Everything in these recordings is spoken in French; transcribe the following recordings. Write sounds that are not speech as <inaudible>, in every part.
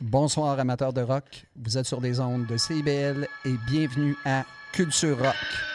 Bonsoir amateurs de rock, vous êtes sur des ondes de CIBL et bienvenue à Culture Rock.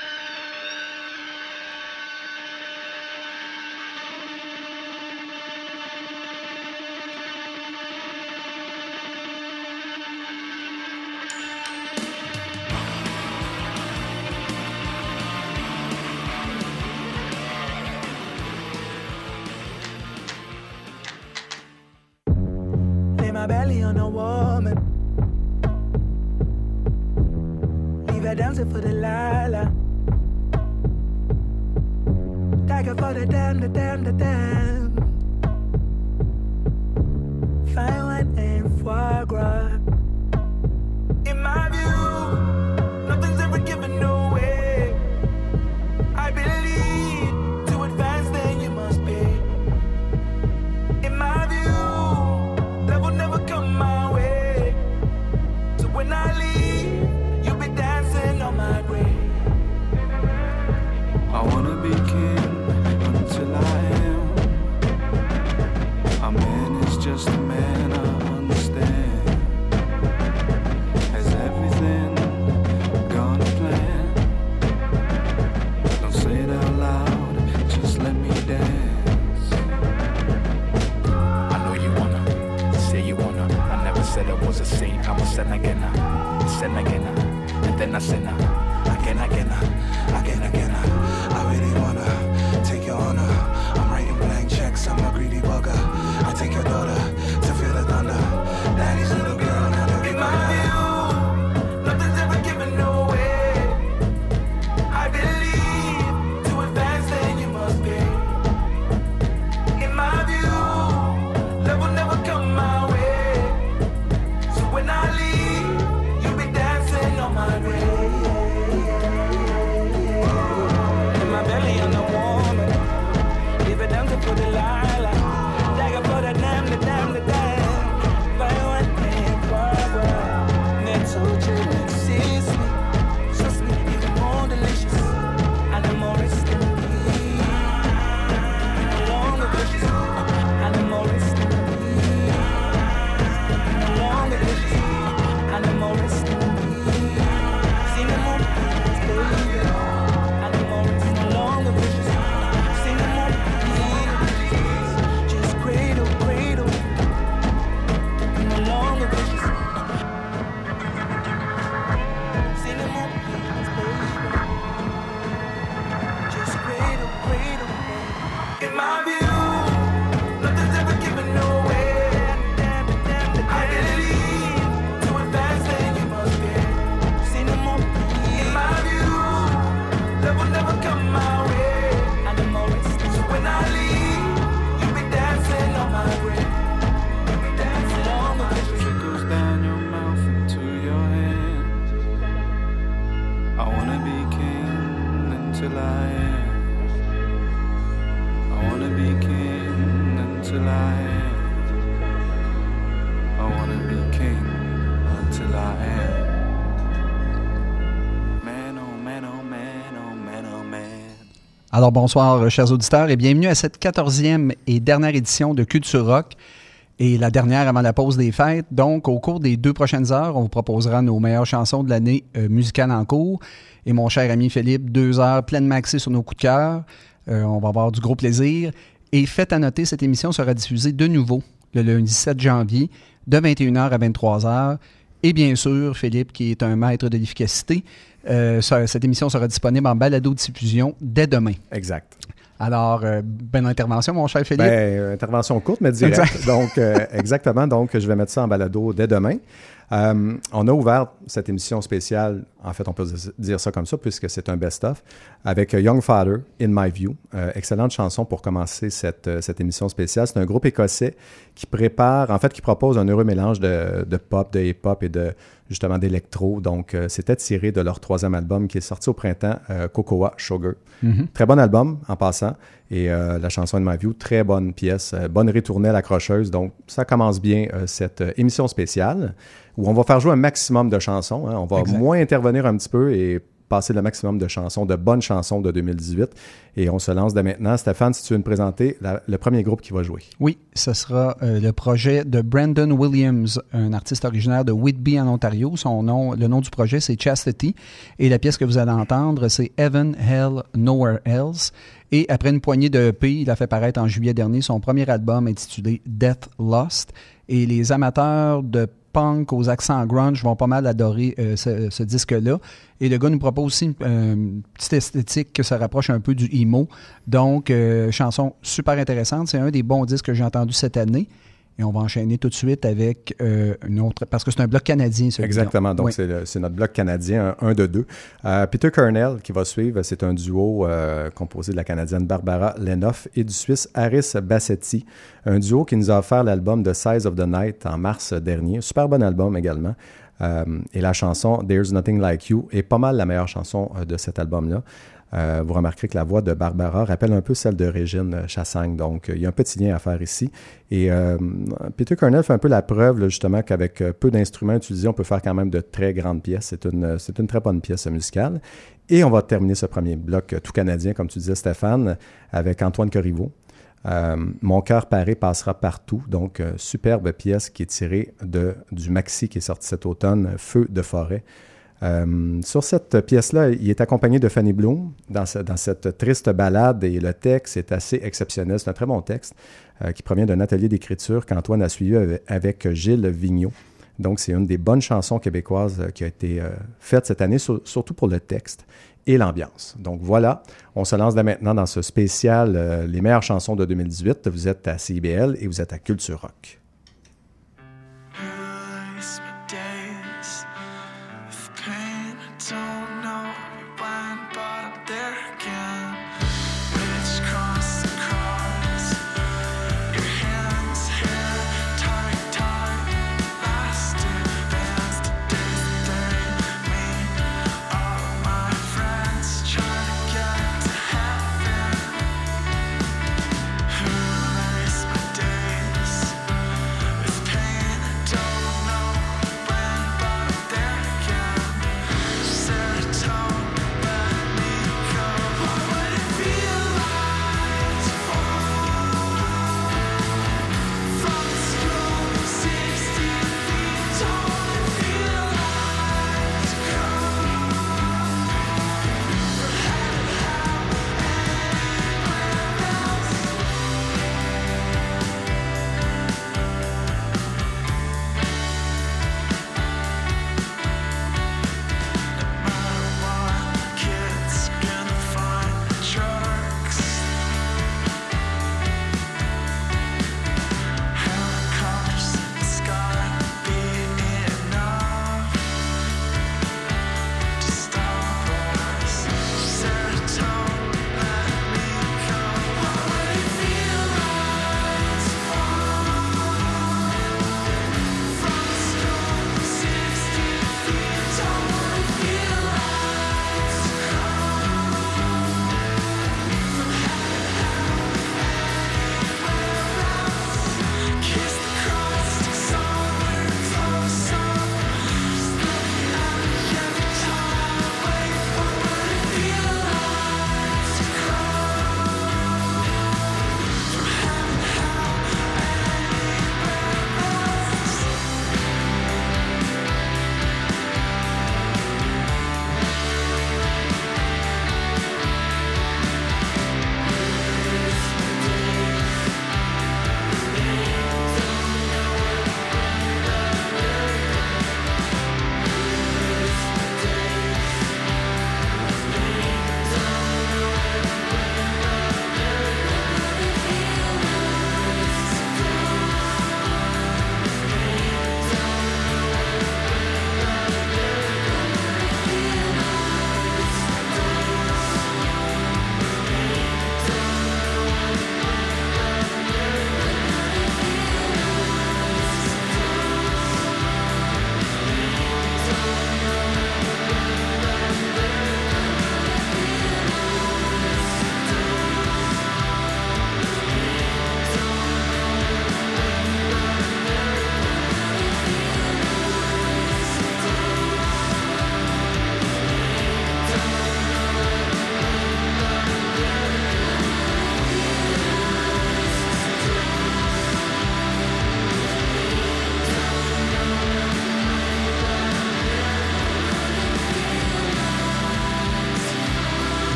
Alors bonsoir euh, chers auditeurs et bienvenue à cette quatorzième et dernière édition de Culture Rock et la dernière avant la pause des fêtes. Donc au cours des deux prochaines heures, on vous proposera nos meilleures chansons de l'année euh, musicale en cours. Et mon cher ami Philippe, deux heures pleinement axées sur nos coups de cœur. Euh, on va avoir du gros plaisir. Et faites à noter, cette émission sera diffusée de nouveau le lundi 7 janvier de 21h à 23h. Et bien sûr, Philippe, qui est un maître de l'efficacité, euh, cette émission sera disponible en balado-diffusion dès demain. Exact. Alors, euh, bonne intervention, mon cher Philippe. Ben, euh, intervention courte, mais directe. Donc, euh, exactement. Donc, je vais mettre ça en balado dès demain. Euh, on a ouvert cette émission spéciale, en fait, on peut dire ça comme ça, puisque c'est un best-of, avec euh, Young Father, In My View. Euh, excellente chanson pour commencer cette, cette émission spéciale. C'est un groupe écossais qui prépare, en fait, qui propose un heureux mélange de, de pop, de hip-hop et de justement d'électro. Donc, euh, c'était tiré de leur troisième album qui est sorti au printemps, Cocoa Sugar. Très bon album en passant. Et euh, la chanson In My View, très bonne pièce, euh, bonne ritournelle accrocheuse. Donc, ça commence bien euh, cette euh, émission spéciale où on va faire jouer un maximum de chansons. hein. On va Exact. moins intervenir un petit peu et passer le maximum de chansons, de bonnes chansons de 2018. Et on se lance dès maintenant. Stéphane, si tu veux me présenter le premier groupe qui va jouer. Oui, ce sera euh, le projet de Brandon Williams, un artiste originaire de Whitby en Ontario. Son nom, le nom du projet, c'est Chastity. Et la pièce que vous allez entendre, c'est Heaven, Hell, Nowhere Else. Et après une poignée de EP, il a fait paraître en juillet dernier son premier album intitulé Death Lost. Et les amateurs de punk aux accents grunge vont pas mal adorer euh, ce, disque-là. Et le gars nous propose aussi euh, une petite esthétique que ça rapproche un peu du emo. Donc, euh, chanson super intéressante. C'est un des bons disques que j'ai entendu cette année. Et on va enchaîner tout de suite avec euh, une autre, parce que c'est un bloc canadien, celui Exactement. Donc, Oui. c'est notre bloc canadien, un, un de deux. Euh, Peter Kernel, qui va suivre, c'est un duo euh, composé de la Canadienne Barbara Lenoff et du Suisse Harris Bassetti. Un duo qui nous a offert l'album The Size of the Night en mars dernier. Super bon album également. Euh, et la chanson There's Nothing Like You est pas mal la meilleure chanson euh, de cet album-là. Euh, vous remarquerez que la voix de Barbara rappelle un peu celle de Régine Chassagne. Donc, euh, il y a un petit lien à faire ici. Et euh, Peter Cornell fait un peu la preuve, justement, qu'avec peu d'instruments utilisés, on peut faire quand même de très grandes pièces. C'est une, très bonne pièce musicale. Et on va terminer ce premier bloc tout canadien, comme tu disais, Stéphane, avec Antoine Corriveau. Mon cœur paré passera partout. Donc, superbe pièce qui est tirée de, du maxi qui est sorti cet automne, Feu de forêt. Euh, sur cette pièce-là, il est accompagné de Fanny Bloom dans, ce- dans cette triste balade et le texte est assez exceptionnel. C'est un très bon texte euh, qui provient d'un atelier d'écriture qu'Antoine a suivi avec, Gilles Vigneault. Donc, c'est une des bonnes chansons québécoises euh, qui a été faite cette année, sur- surtout pour le texte et l'ambiance. Donc voilà, on se lance dès maintenant dans ce spécial Les meilleures chansons de 2018. Vous êtes à CIBL et vous êtes à Culture Rock.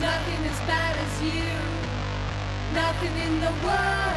Nothing as bad as you. Nothing in the world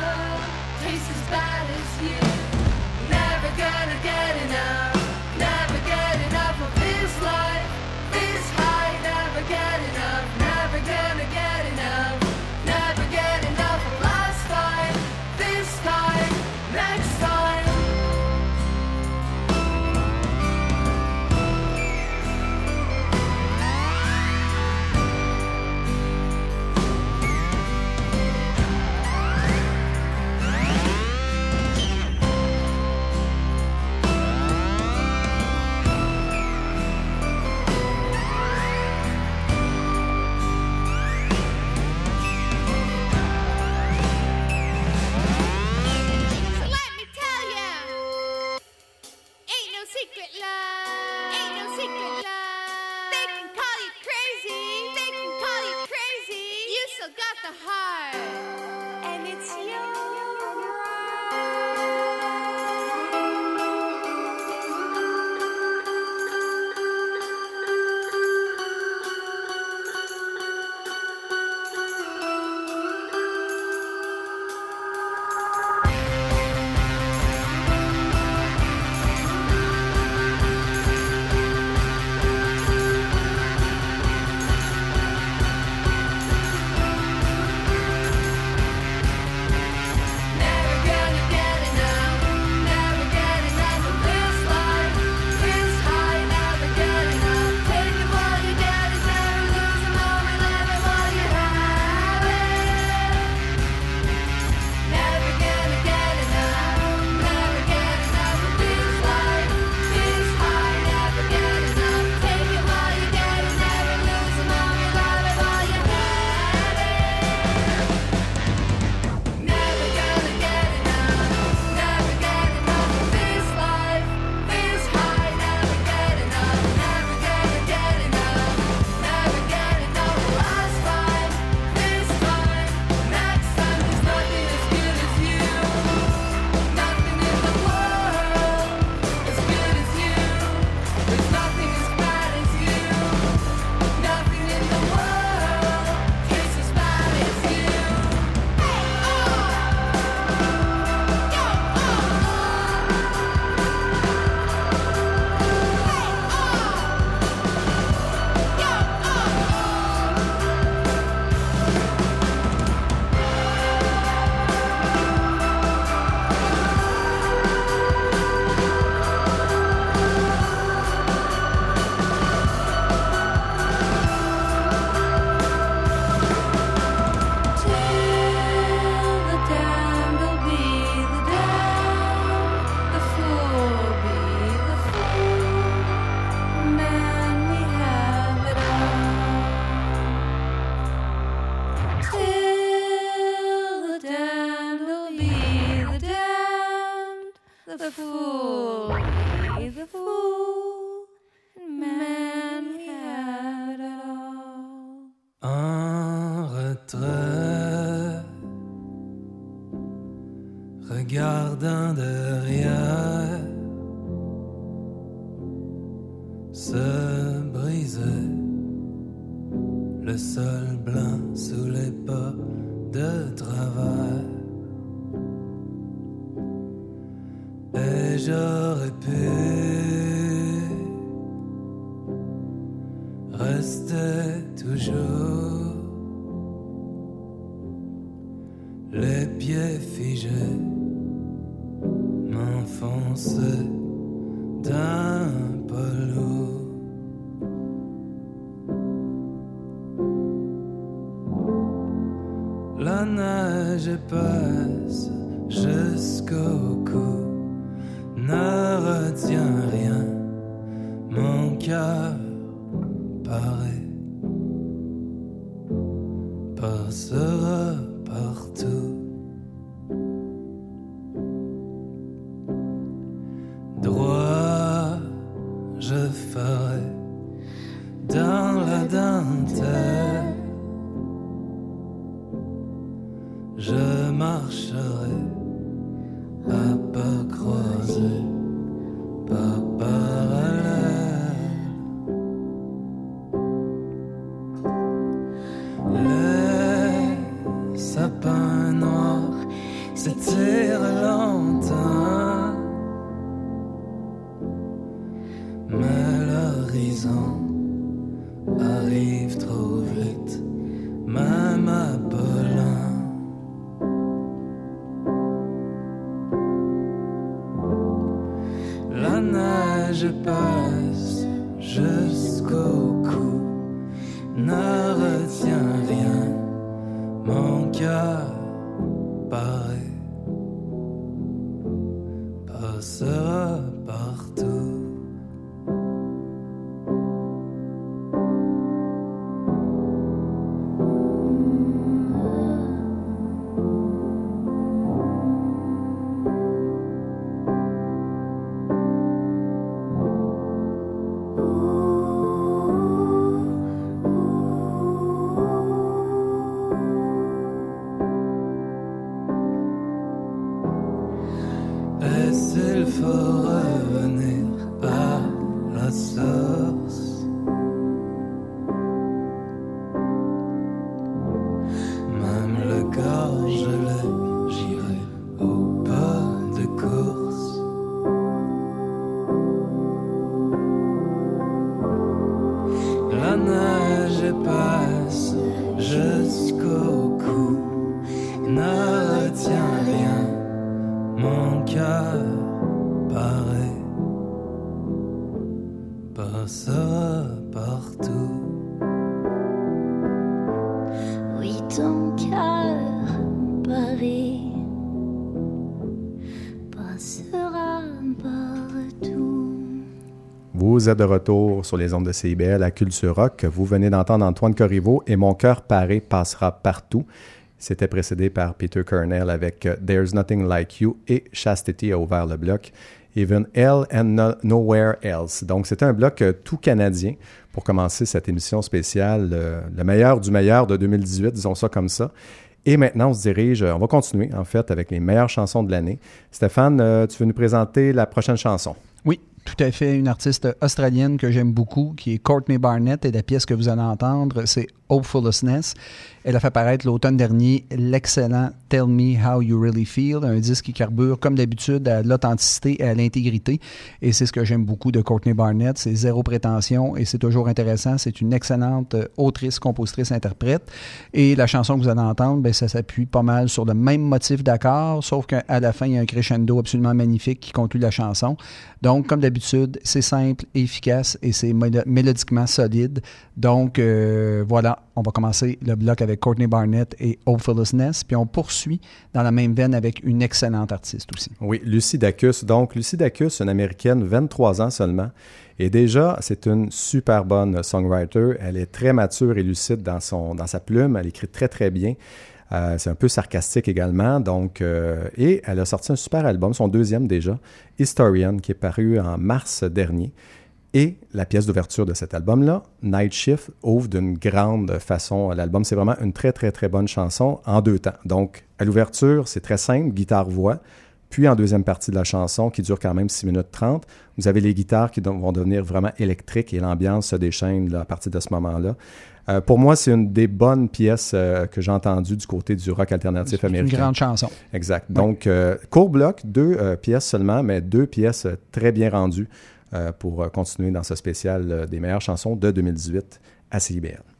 Vous êtes de retour sur les ondes de CIBL à Culture Rock. Vous venez d'entendre Antoine Corriveau et Mon cœur paré passera partout. C'était précédé par Peter Kernel avec euh, There's Nothing Like You et Chastity a ouvert le bloc. Even Hell and No- Nowhere Else. Donc, c'était un bloc euh, tout canadien pour commencer cette émission spéciale, euh, le meilleur du meilleur de 2018, disons ça comme ça. Et maintenant, on se dirige, on va continuer en fait avec les meilleures chansons de l'année. Stéphane, tu veux nous présenter la prochaine chanson? Tout à fait. Une artiste australienne que j'aime beaucoup, qui est Courtney Barnett, et la pièce que vous allez entendre, c'est Hopefulness. Elle a fait paraître l'automne dernier l'excellent Tell Me How You Really Feel, un disque qui carbure, comme d'habitude, à l'authenticité et à l'intégrité. Et c'est ce que j'aime beaucoup de Courtney Barnett. C'est zéro prétention et c'est toujours intéressant. C'est une excellente euh, autrice, compositrice, interprète. Et la chanson que vous allez entendre, ben, ça s'appuie pas mal sur le même motif d'accord, sauf qu'à la fin, il y a un crescendo absolument magnifique qui conclut la chanson. Donc, comme d'habitude, c'est simple, efficace et c'est mélo- mélodiquement solide. Donc, euh, voilà, on va commencer le bloc avec Courtney Barnett et Hopefulness, puis on poursuit dans la même veine avec une excellente artiste aussi. Oui, Lucy Dacus. Donc, Lucy Dacus, une américaine, 23 ans seulement. Et déjà, c'est une super bonne songwriter. Elle est très mature et lucide dans, son, dans sa plume. Elle écrit très, très bien. Euh, c'est un peu sarcastique également. Donc, euh, et elle a sorti un super album, son deuxième déjà, Historian, qui est paru en mars dernier. Et la pièce d'ouverture de cet album-là, Night Shift, ouvre d'une grande façon l'album. C'est vraiment une très, très, très bonne chanson en deux temps. Donc, à l'ouverture, c'est très simple, guitare-voix. Puis, en deuxième partie de la chanson, qui dure quand même 6 minutes 30, vous avez les guitares qui vont devenir vraiment électriques et l'ambiance se déchaîne là, à partir de ce moment-là. Euh, pour moi, c'est une des bonnes pièces euh, que j'ai entendues du côté du rock alternatif C'est une américain. grande chanson. Exact. Donc, euh, court bloc, deux pièces seulement, mais deux pièces très bien rendues pour euh, continuer dans ce spécial euh, des meilleures chansons de 2018 à CIBL.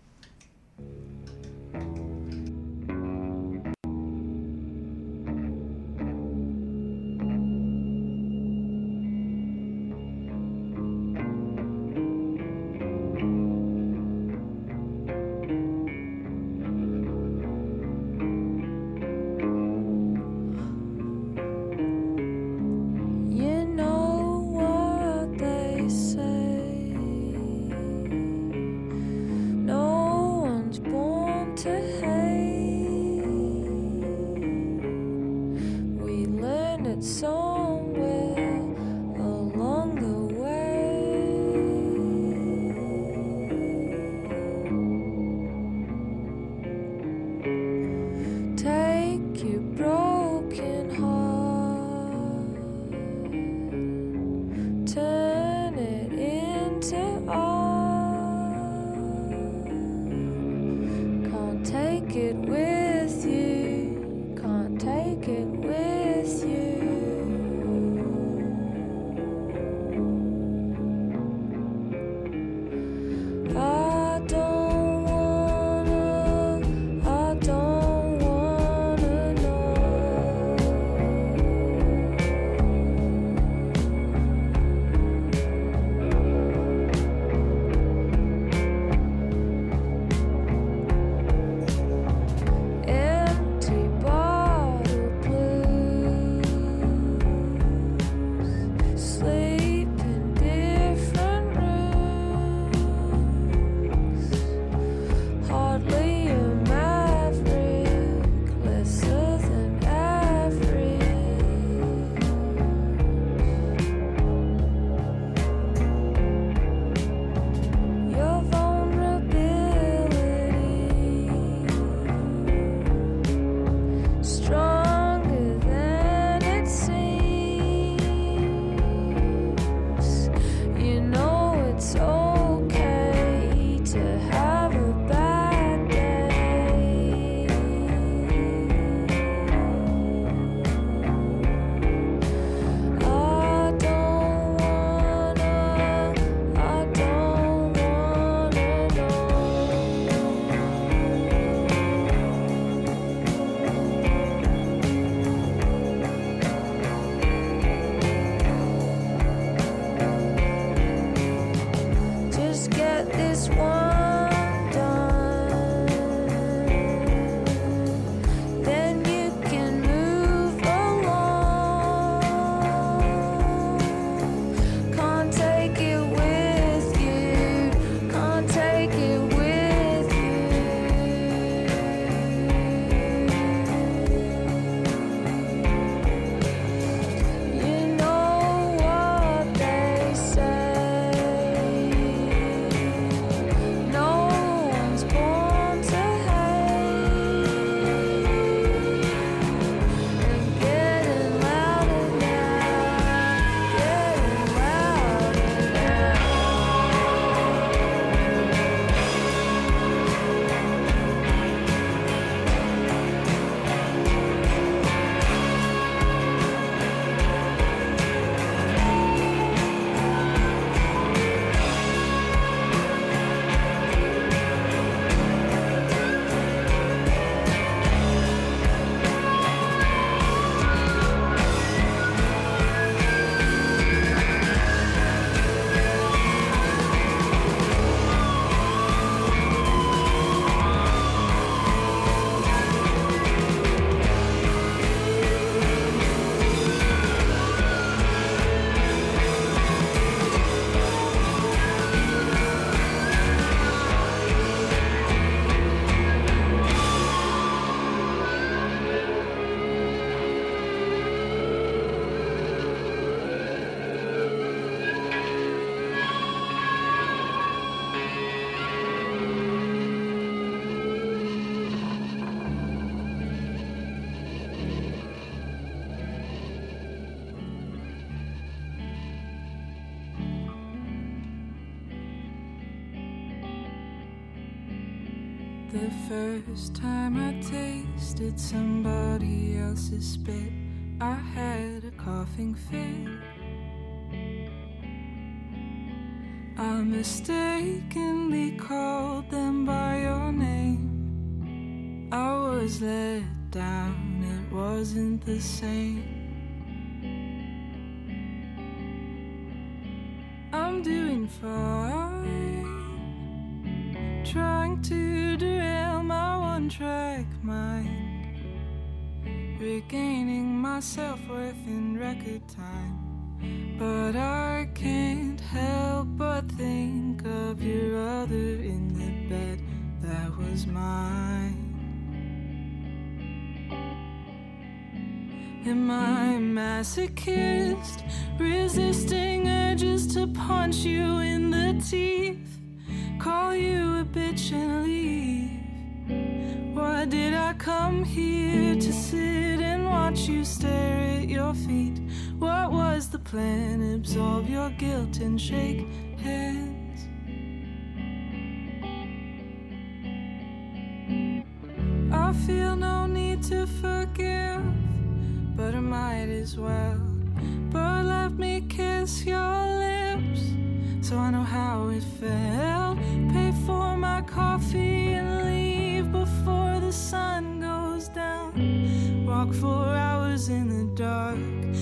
First time I tasted somebody else's spit, I had a coughing fit. I mistakenly called them by your name. I was let down, it wasn't the same. I'm doing fine trying to track mind, regaining my self worth in record time. But I can't help but think of your other in the bed that was mine. Am I masochist, resisting urges to punch you in the teeth? Call you a bitch and leave. Why did I come here to sit and watch you stare at your feet? What was the plan? Absorb your guilt and shake hands. I feel no need to forgive, but I might as well. But let me kiss your lips so I know how it felt. Pay for my coffee and leave before the sun goes down. Walk for hours in the dark.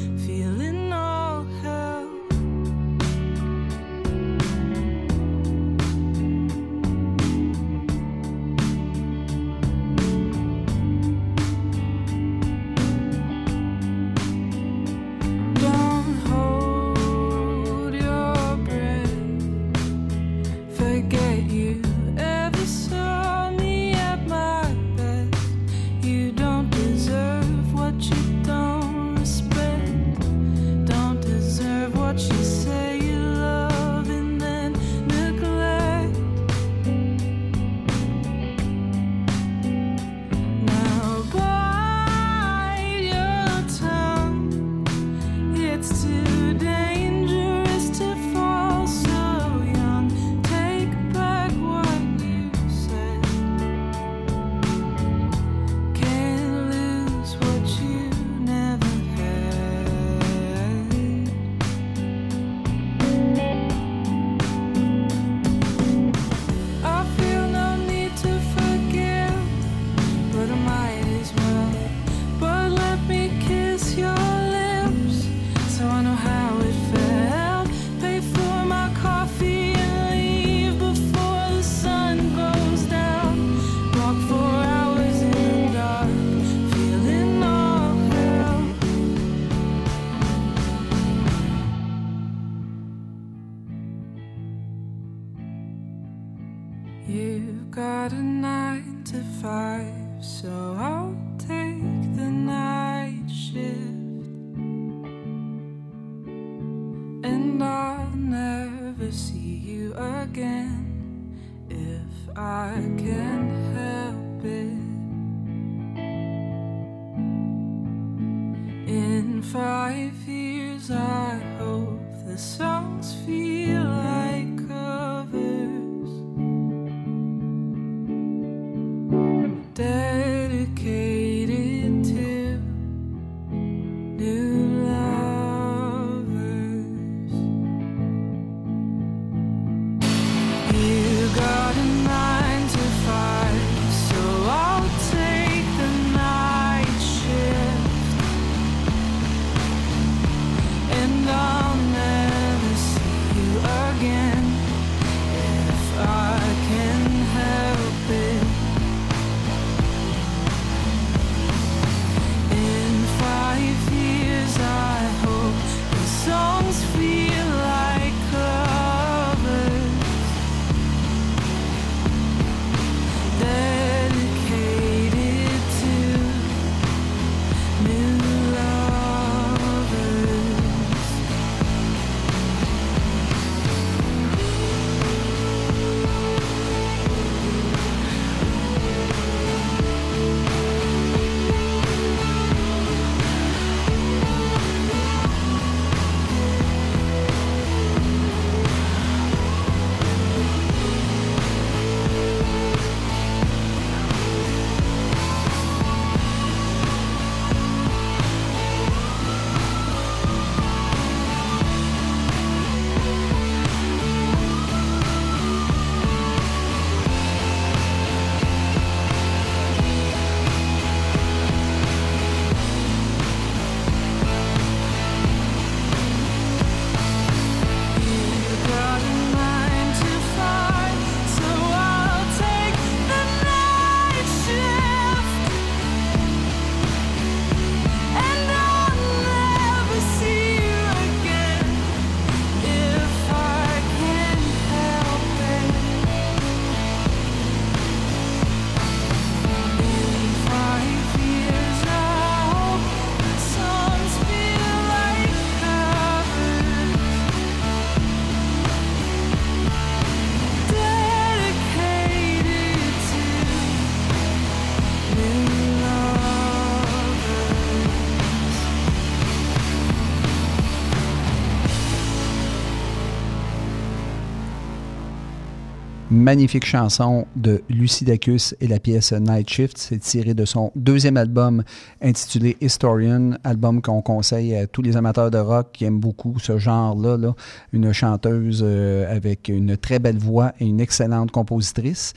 Magnifique chanson de Lucy Dacus et la pièce Night Shift. C'est tiré de son deuxième album intitulé Historian, album qu'on conseille à tous les amateurs de rock qui aiment beaucoup ce genre-là. là. Une chanteuse euh, avec une très belle voix et une excellente compositrice.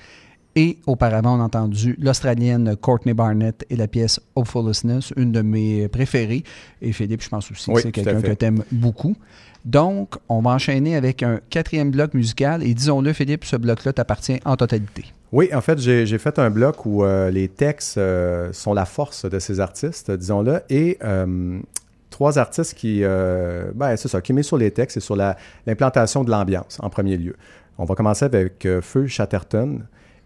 Et auparavant, on a entendu l'Australienne Courtney Barnett et la pièce Hopefulness, une de mes préférées. Et Philippe, je pense aussi Oui, que c'est quelqu'un que tu aimes beaucoup. Donc, on va enchaîner avec un quatrième bloc musical. Et disons-le, Philippe, ce bloc-là t'appartient en totalité. Oui, en fait, j'ai fait un bloc où euh, les textes euh, sont la force de ces artistes, disons-le, et euh, trois artistes qui, ben, c'est ça, qui met sur les textes et sur la- l'implantation de l'ambiance en premier lieu. On va commencer avec Feu Chatterton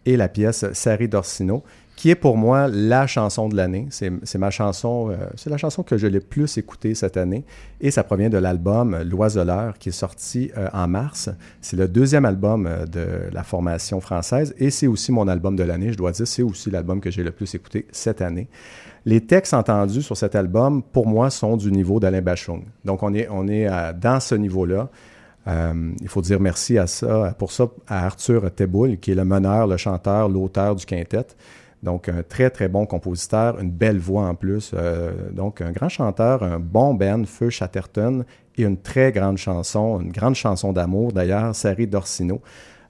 et la pièce Sari d'Orsino, qui est pour moi la chanson de l'année. C'est ma chanson, euh, c'est la chanson que je l'ai plus écoutée cette année, et ça provient de l'album L'Oiseleur qui est sorti euh, en mars. C'est le deuxième album euh, de la formation française, et c'est aussi mon album de l'année, je dois dire, c'est aussi l'album que j'ai le plus écouté cette année. Les textes entendus sur cet album, pour moi, sont du niveau d'Alain Bachung. Donc, on est, on est dans ce niveau-là. Euh, il faut dire merci à ça, pour ça à Arthur Teboul, qui est le meneur, le chanteur, l'auteur du quintet. Donc, un très, très bon compositeur, une belle voix en plus. Euh, donc, un grand chanteur, un bon band, Feu Chatterton, et une très grande chanson, une grande chanson d'amour d'ailleurs, Sari d'Orsino.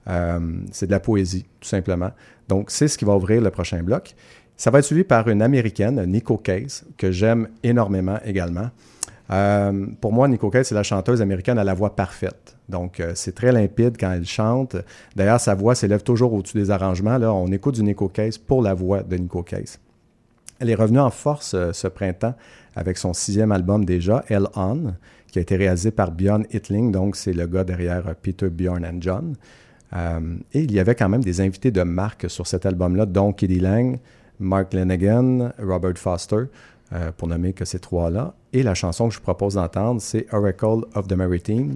Euh, c'est de la poésie, tout simplement. Donc, c'est ce qui va ouvrir le prochain bloc. Ça va être suivi par une américaine, Nico Case, que j'aime énormément également. Euh, pour moi, Nico Case, c'est la chanteuse américaine à la voix parfaite. Donc, euh, c'est très limpide quand elle chante. D'ailleurs, sa voix s'élève toujours au-dessus des arrangements. Là, on écoute du Nico Case pour la voix de Nico Case. Elle est revenue en force euh, ce printemps avec son sixième album déjà, Elle On, qui a été réalisé par Björn Hitling. Donc, c'est le gars derrière Peter, Bjorn and John. Et il y avait quand même des invités de marque sur cet album-là, dont Kitty Lang, Mark Lanigan, Robert Foster, pour nommer que ces trois-là. Et la chanson que je vous propose d'entendre, c'est Oracle of the Maritimes,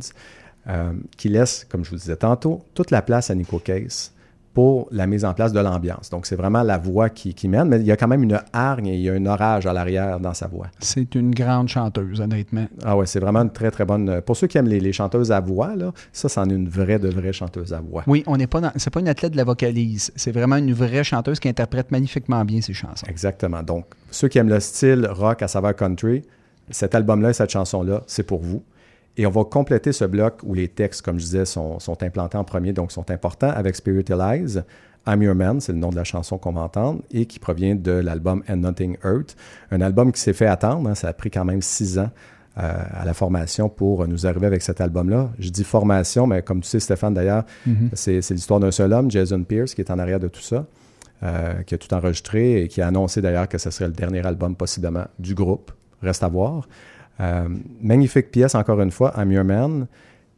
euh, qui laisse, comme je vous disais tantôt, toute la place à Nico Case pour la mise en place de l'ambiance. Donc, c'est vraiment la voix qui, qui mène, mais il y a quand même une hargne et il y a un orage à l'arrière dans sa voix. C'est une grande chanteuse, honnêtement. Ah ouais, c'est vraiment une très, très bonne... Pour ceux qui aiment les, les chanteuses à voix, là, ça, c'en est une vraie de vraie chanteuse à voix. Oui, on n'est pas dans, c'est pas une athlète de la vocalise. C'est vraiment une vraie chanteuse qui interprète magnifiquement bien ses chansons. Exactement. Donc, ceux qui aiment le style rock à saveur country, cet album-là et cette chanson-là, c'est pour vous. Et on va compléter ce bloc où les textes, comme je disais, sont, sont implantés en premier, donc sont importants, avec Spiritualize, I'm Your Man, c'est le nom de la chanson qu'on va entendre, et qui provient de l'album And Nothing Hurt, un album qui s'est fait attendre, hein, ça a pris quand même six ans euh, à la formation pour nous arriver avec cet album-là. Je dis formation, mais comme tu sais, Stéphane, d'ailleurs, c'est c'est l'histoire d'un seul homme, Jason Pierce, qui est en arrière de tout ça, euh, qui a tout enregistré et qui a annoncé d'ailleurs que ce serait le dernier album possiblement du groupe. Reste à voir. Euh, magnifique pièce, encore une fois, I'm Your Man.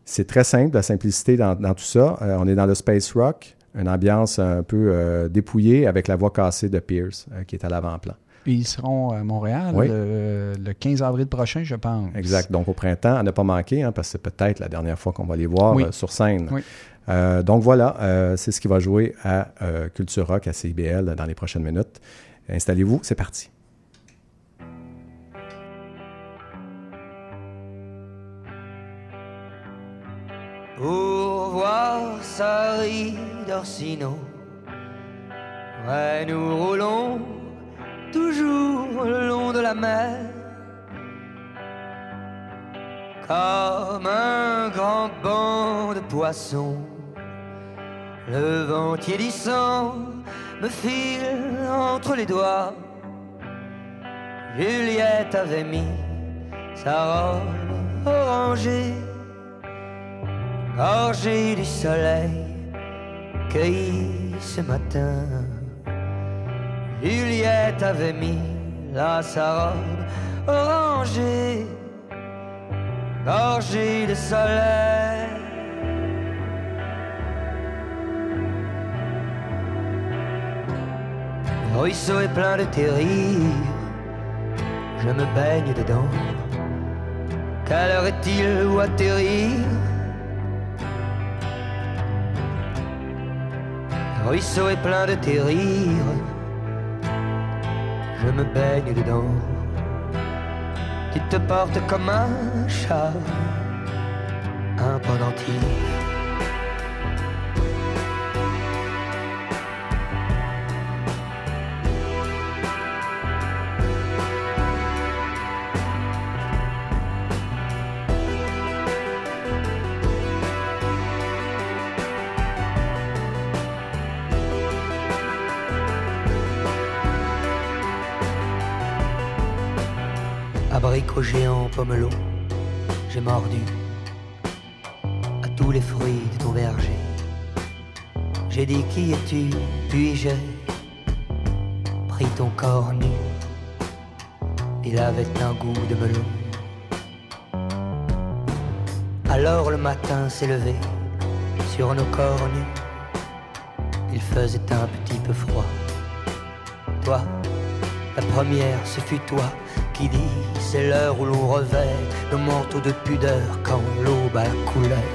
C'est très simple, la simplicité dans, dans tout ça. Euh, on est dans le space rock, une ambiance un peu euh, dépouillée avec la voix cassée de Pierce qui est à l'avant-plan. Ils seront à Montréal Oui. le, le 15 avril prochain, je pense. Exact. Donc au printemps, à ne pas manquer, hein, parce que c'est peut-être la dernière fois qu'on va les voir Oui. sur scène. Oui. Donc voilà, c'est ce qui va jouer à Culture Rock, à CIBL dans les prochaines minutes. Installez-vous, c'est parti. Pour voir Sari d'Orsino. Ouais, nous roulons toujours le long de la mer. Comme un grand banc de poissons. Le vent tiédissant me file entre les doigts. Juliette avait mis sa robe orangée gorgée du soleil cueilli ce matin. Juliette avait mis là sa robe orangée, gorgée de soleil. Le ruisseau est plein de terrils, je me baigne dedans. Quelle heure est-il où atterrir ruisseau est plein de terrils, je me baigne dedans. Tu te portes comme un chat, un pendentif. J'ai mordu à tous les fruits de ton verger. J'ai dit qui es-tu, puis j'ai pris ton corps nu. Il avait un goût de melon. Alors le matin s'est levé sur nos corps nus. Il faisait un petit peu froid. Toi, la première, ce fut toi qui dit c'est l'heure où l'on revêt nos manteaux de pudeur quand l'aube a couleur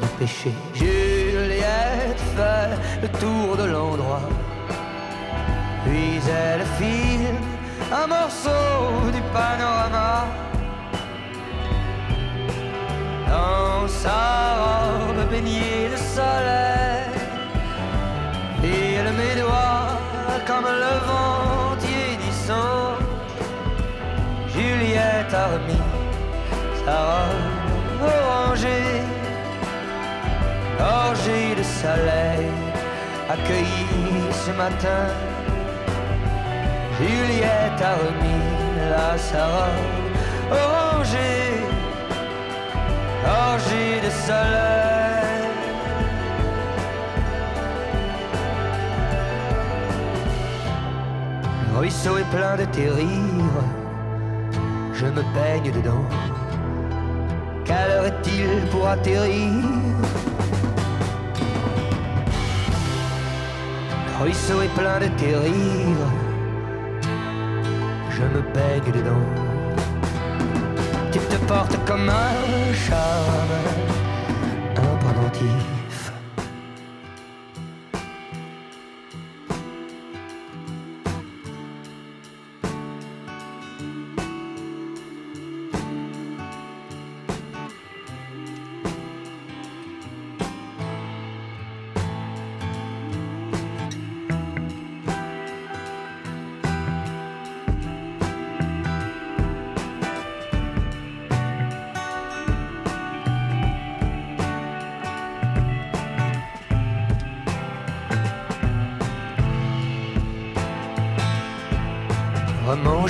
du péché. Juliette fait le tour de l'endroit, puis elle file un morceau du panorama. Dans sa robe baignée de soleil, il mes doigts comme le vent Juliette a remis sa robe orangée, gorgée de soleil, accueillie ce matin. Juliette a remis la sa robe orangée, gorgée de soleil. Le ruisseau est plein de tes rires, je me baigne dedans. Quelle heure est-il pour atterrir? Le ruisseau est plein de tes rires, je me baigne dedans. Tu te portes comme un charme, un pendentif.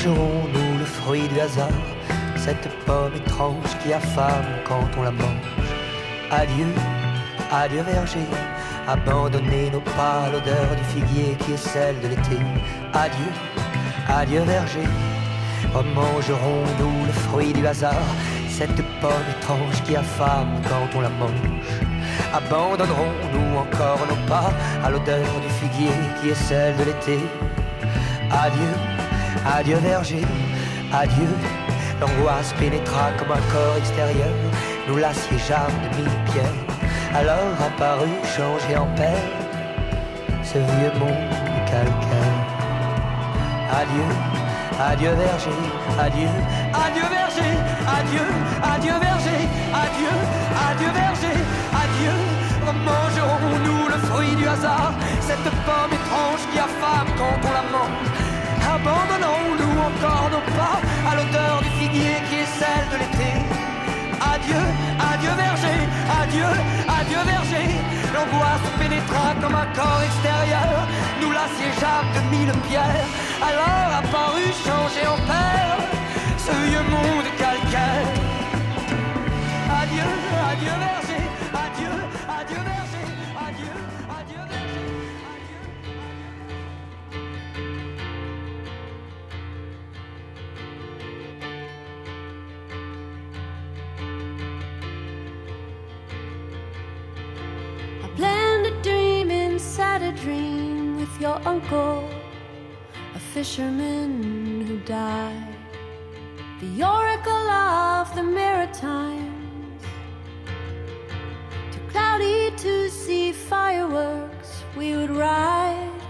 Remangerons-nous le fruit du hasard, cette pomme étrange qui affame quand on la mange. Adieu, adieu verger, abandonnez nos pas à l'odeur du figuier qui est celle de l'été. Adieu, adieu verger, remangerons-nous le fruit du hasard, cette pomme étrange qui affame quand on la mange. Abandonnerons-nous encore nos pas à l'odeur du figuier qui est celle de l'été? Adieu, adieu verger, adieu. L'angoisse pénétra comme un corps extérieur, nous l'assiégeâmes de mille pierres. Alors apparut, changé en paix, ce vieux monde de calcaire. Adieu, adieu verger, adieu, adieu verger, adieu, adieu verger, adieu, adieu verger, adieu. Mangerons-nous le fruit du hasard, cette pomme étrange qui affame quand on la mange Abandonnons-nous encore nos pas à l'odeur du figuier qui est celle de l'été. Adieu, adieu verger, adieu, adieu verger. L'angoisse pénétra comme un corps extérieur, nous l'assiégeâmes de mille pierres. Alors apparut changé en père, ce vieux monde calcaire. Adieu, adieu verger, your uncle, a fisherman who died, the oracle of the Maritimes. Too cloudy to see fireworks, we would ride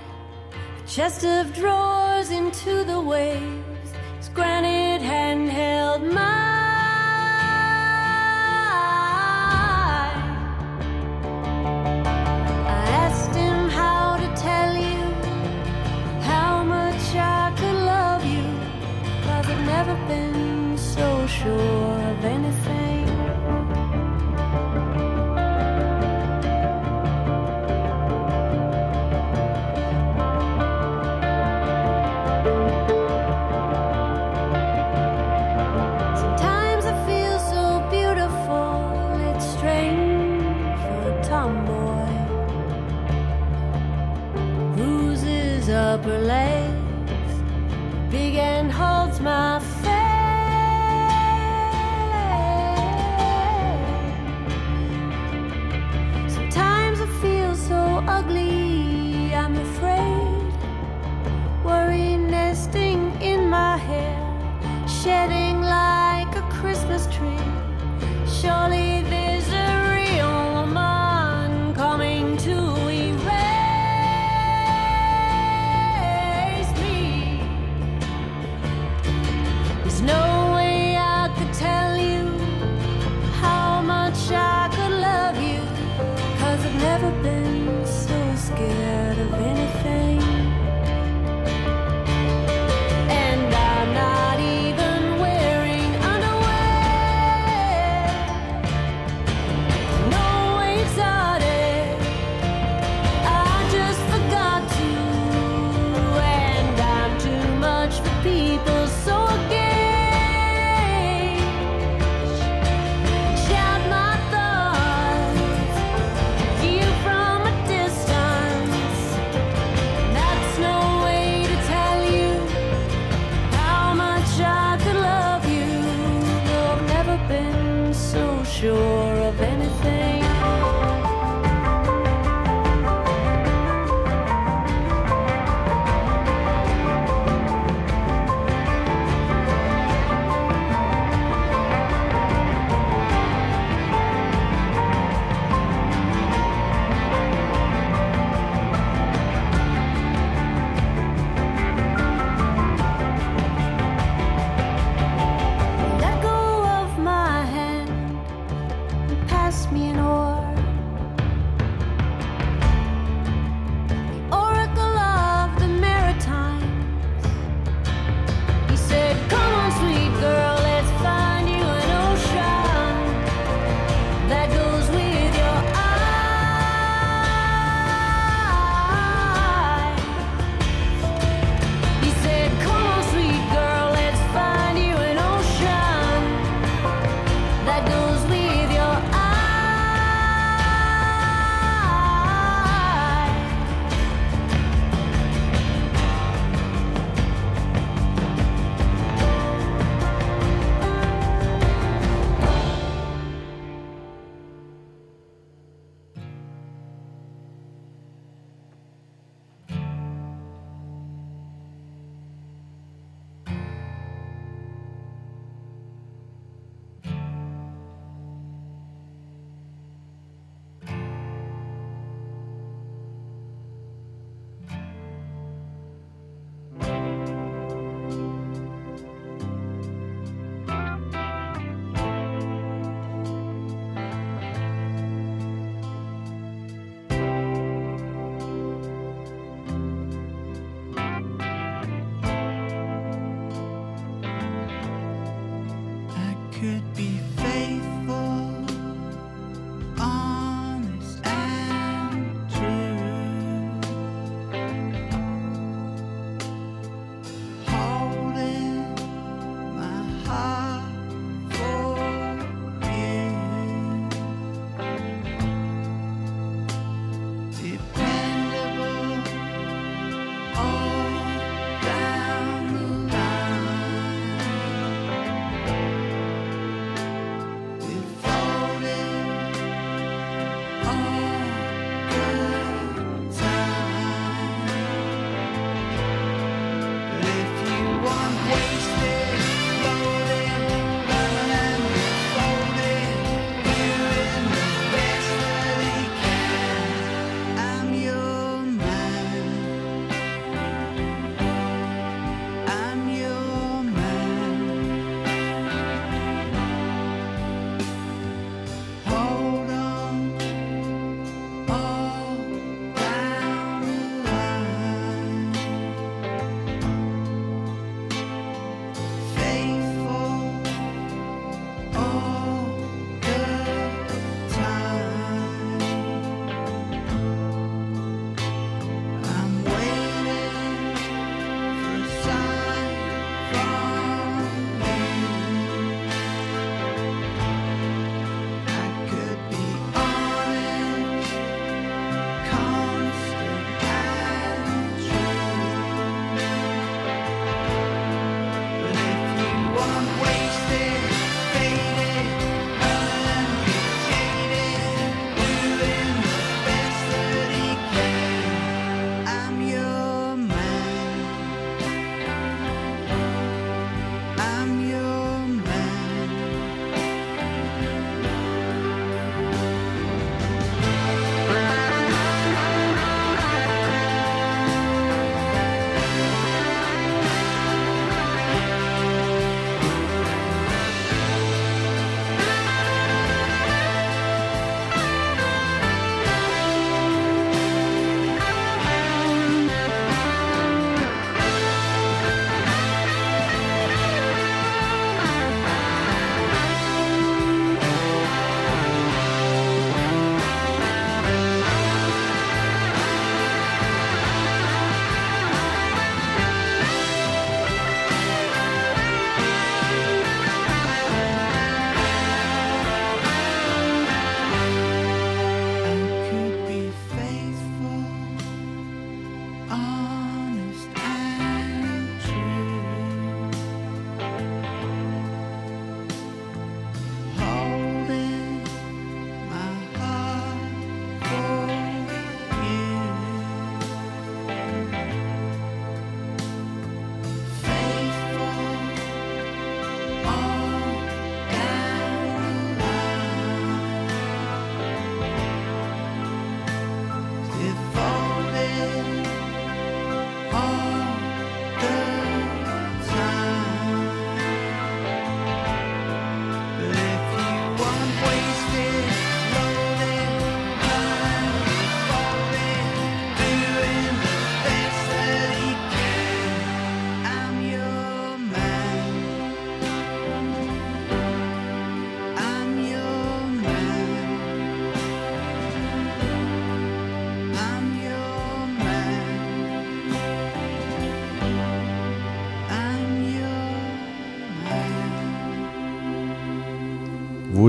a chest of drawers into the waves. His granite hand held mine. Upper legs, big and holds my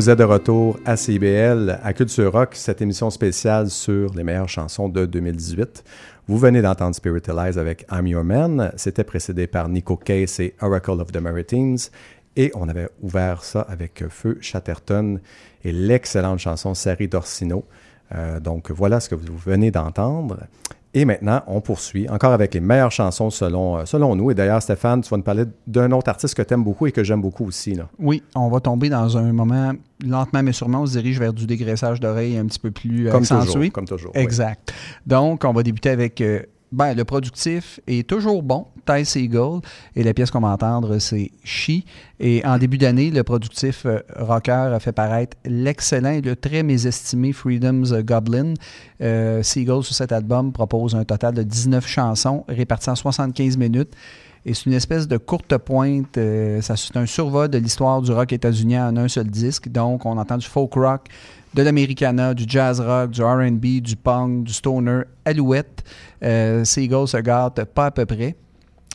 Vous êtes de retour à CIBL, à Culture Rock, cette émission spéciale sur les meilleures chansons de 2018. Vous venez d'entendre Spiritualize avec I'm Your Man. C'était précédé par Nico Case et Oracle of the Maritimes. Et on avait ouvert ça avec Feu Chatterton et l'excellente chanson Sari d'Orsino. Euh, donc voilà ce que vous venez d'entendre. Et maintenant, on poursuit encore avec les meilleures chansons selon, euh, selon nous. Et d'ailleurs, Stéphane, tu vas nous parler d'un autre artiste que tu aimes beaucoup et que j'aime beaucoup aussi. Là. Oui, on va tomber dans un moment, lentement mais sûrement, on se dirige vers du dégraissage d'oreilles un petit peu plus Comme accentué. toujours. Comme toujours. oui. Exact. Donc, on va débuter avec euh, ben, le productif est toujours bon, Ty Seagull, et la pièce qu'on va entendre, c'est She. Et en début d'année, le productif euh, rocker a fait paraître l'excellent et le très mésestimé Freedom's Goblin. Euh, Seagull, sur cet album, propose un total de 19 chansons réparties en 75 minutes. Et c'est une espèce de courte pointe. euh, ça, c'est un survol de l'histoire du rock états-unien en un seul disque. Donc, on entend du folk rock, de l'americana, du jazz rock, du RB, du punk, du stoner, alouette. Euh, Seagull se gâte pas à peu près.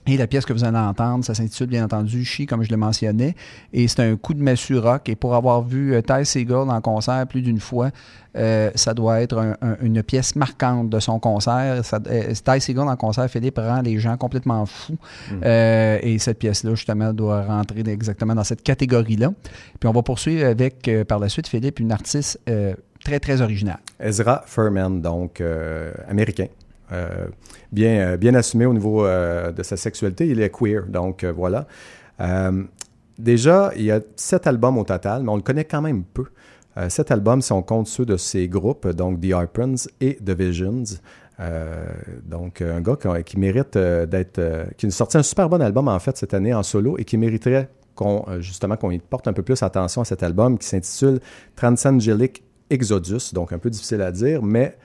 Et la pièce que vous allez entendre, ça s'intitule bien entendu Chi, comme je le mentionnais. Et c'est un coup de massue rock. Et pour avoir vu euh, Ty Seagull en concert plus d'une fois, euh, ça doit être un- un- une pièce marquante de son concert. Ça, euh, Ty Seagull en concert, Philippe, rend les gens complètement fous. Euh, et cette pièce-là, justement, doit rentrer exactement dans cette catégorie-là. Puis on va poursuivre avec, par la suite, Philippe, une artiste très, très originale. Ezra Furman, donc américain. Euh, bien, euh, bien assumé au niveau euh, de sa sexualité. Il est queer, donc voilà. Déjà, il y a sept albums au total, mais on le connaît quand même peu. Sept albums, si on compte ceux de ses groupes, donc The Harpens et The Visions. Donc, un gars qui, mérite d'être. qui nous sorti un super bon album, en fait, cette année en solo et qui mériterait qu'on, justement, qu'on y porte un peu plus attention à cet album qui s'intitule Transangelic Exodus. Donc, un peu difficile à dire, mais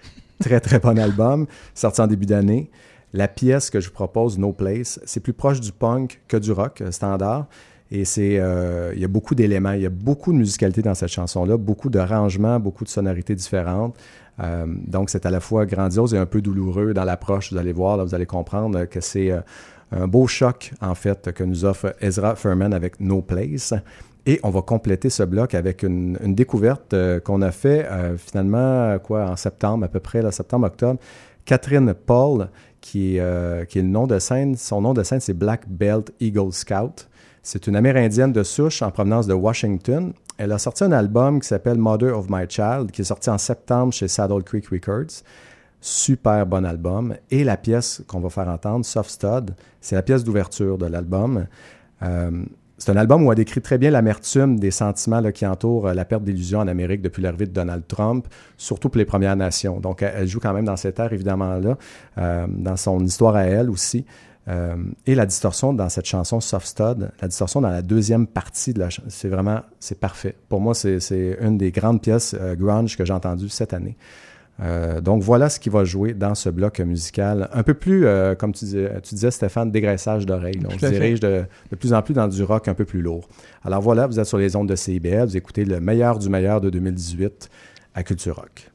très, très bon album, sorti en début d'année. La pièce que je vous propose, No Place, c'est plus proche du punk que du rock euh, standard. Et c'est, euh, il y a beaucoup d'éléments, il y a beaucoup de musicalité dans cette chanson-là, beaucoup de rangements, beaucoup de sonorités différentes. Euh, donc, c'est à la fois grandiose et un peu douloureux dans l'approche. Vous allez voir, là, vous allez comprendre que c'est un beau choc, en fait, que nous offre Ezra Furman avec No Place. Et on va compléter ce bloc avec une, découverte euh, qu'on a fait euh, finalement, quoi, en septembre, à peu près, septembre-octobre. Catherine Paul, qui, euh, qui est le nom de scène, son nom de scène, c'est Black Belt Eagle Scout. C'est une Amérindienne de souche en provenance de Washington. Elle a sorti un album qui s'appelle Mother of My Child, qui est sorti en septembre chez Saddle Creek Records. Super bon album. Et la pièce qu'on va faire entendre, Soft Stud, c'est la pièce d'ouverture de l'album. C'est un album où elle décrit très bien l'amertume des sentiments qui entourent euh, la perte d'illusion en Amérique depuis l'arrivée de Donald Trump, surtout pour les Premières Nations. Donc, elle, joue quand même dans cette ère, évidemment-là, euh, dans son histoire à elle aussi. Euh, et la distorsion dans cette chanson Soft Stud, la distorsion dans la deuxième partie de la chanson, c'est vraiment, c'est parfait. Pour moi, c'est une des grandes pièces grunge que j'ai entendues cette année. Euh, donc voilà ce qui va jouer dans ce bloc musical. Un peu plus, euh, comme tu disais, tu disais, Stéphane, dégraissage d'oreilles. Donc, je dirige de, de plus en plus dans du rock un peu plus lourd. Alors voilà, vous êtes sur les ondes de CIBL, vous écoutez le meilleur du meilleur de 2018 à Culture Rock.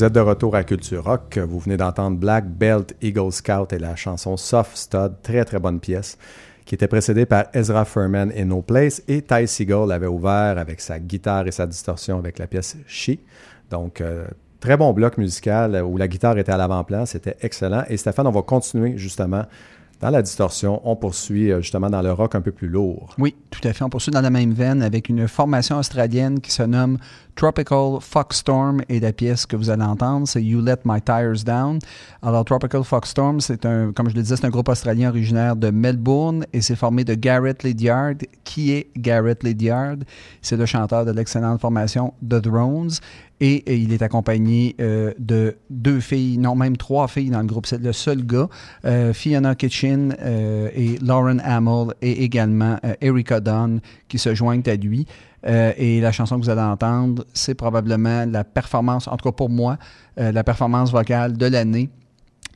Vous êtes de retour à Culture Rock. Vous venez d'entendre Black Belt Eagle Scout et la chanson Soft Stud, très très bonne pièce, qui était précédée par Ezra Furman et No Place. Et Ty Seagull avait ouvert avec sa guitare et sa distorsion avec la pièce She. Donc, euh, très bon bloc musical où la guitare était à l'avant-plan. C'était excellent. Et Stéphane, on va continuer justement dans la distorsion. On poursuit euh, justement dans le rock un peu plus lourd. Oui, tout à fait. On poursuit dans la même veine avec une formation australienne qui se nomme Tropical Foxstorm et la pièce que vous allez entendre, c'est You Let My Tires Down. Alors, Tropical Foxstorm, c'est un, comme je le disais, c'est un groupe australien originaire de Melbourne et c'est formé de Garrett Lydiard. Qui est Garrett Lydiard? C'est le chanteur de l'excellente formation The Drones et, il est accompagné euh, de deux filles, non, même trois filles dans le groupe. C'est le seul gars. Euh, Fiona Kitchen euh, et Lauren Hamill et également Erika Dunn qui se joignent à lui. Euh, et la chanson que vous allez entendre, c'est probablement la performance, en tout cas pour moi, euh, la performance vocale de l'année.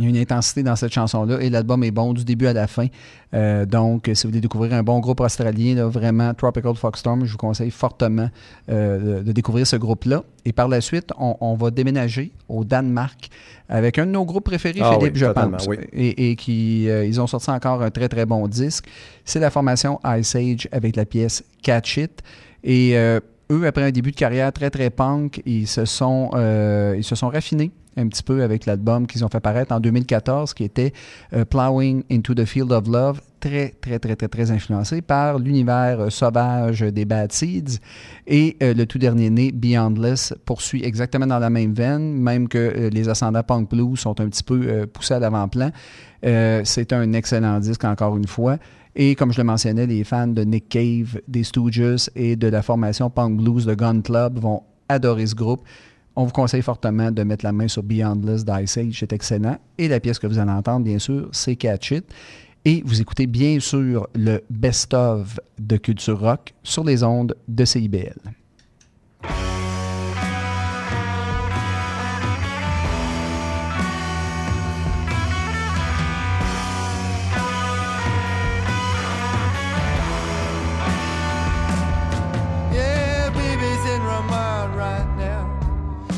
Il y a une intensité dans cette chanson-là et l'album est bon du début à la fin. Euh, donc, si vous voulez découvrir un bon groupe australien, là, vraiment Tropical Foxstorm, je vous conseille fortement euh, de, de découvrir ce groupe-là. Et par la suite, on, on va déménager au Danemark avec un de nos groupes préférés, Ah Philippe, oui, je pense. oui. Et, et qui, euh, ils ont sorti encore un très très bon disque. C'est la formation Ice Age avec la pièce Catch It. Et euh, eux, après un début de carrière très très punk, ils se sont, euh, ils se sont raffinés un petit peu avec l'album qu'ils ont fait paraître en 2014, qui était euh, Plowing into the Field of Love, très très très très très influencé par l'univers sauvage des Bad Seeds. Et le tout dernier né, Beyondless, poursuit exactement dans la même veine, même que les ascendants punk blues sont un petit peu poussés à l'avant-plan. C'est un excellent disque encore une fois. Et comme je le mentionnais, les fans de Nick Cave, des Stooges et de la formation punk blues de Gun Club vont adorer ce groupe. On vous conseille fortement de mettre la main sur Beyondless d'Ice Age, c'est excellent. Et la pièce que vous allez entendre, bien sûr, c'est Catch It. Et vous écoutez bien sûr le best-of de Culture Rock sur les ondes de CIBL.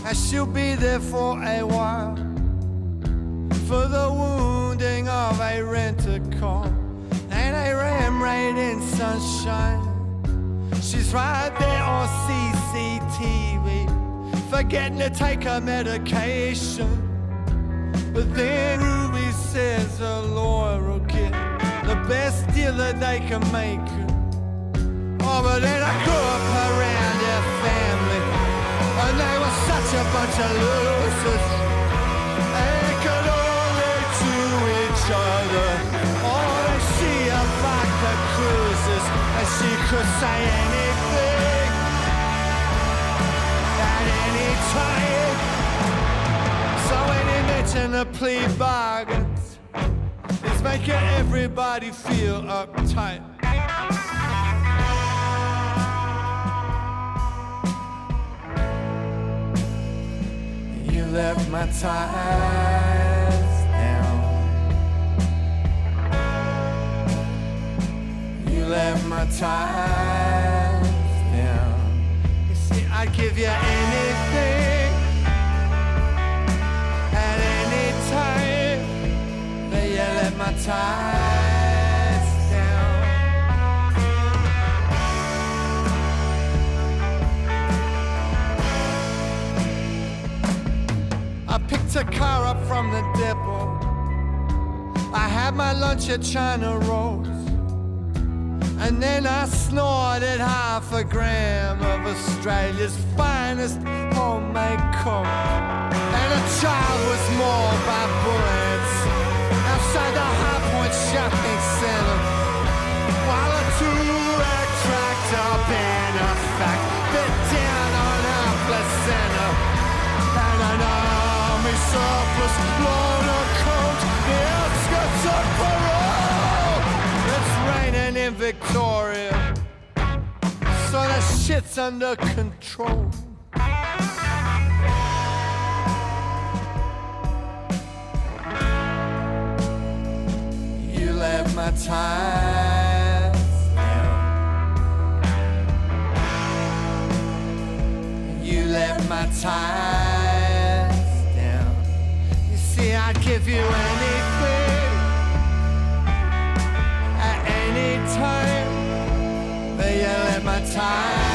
And she'll be there for a while. For the wounding of a renter car and a ram raid in sunshine. She's right there on CCTV, forgetting to take her medication. But then Ruby says her lawyer will get the best deal that they can make. Oh, but then I grew up around their family, and they were such a bunch of losers. They could only to each other. Oh, they see her vodka cruises, and she could say anything at any time. So when he mentioned the plea bargains, it's making everybody feel uptight. You left my ties down. You left my ties down. You see, I'd give you anything at any time. But you left my ties I picked a car up from the depot. I had my lunch at China Rose. And then I snorted half a gram of Australia's finest homemade coke. And a child was mauled by bullets outside the High Point Shopping Center. While a two-rack tractor benefact bit down on our placenta. And an army It's raining in Victoria, so the shit's under control. You left my ties down. You left my ties I'd give you anything at any time. But you let my ties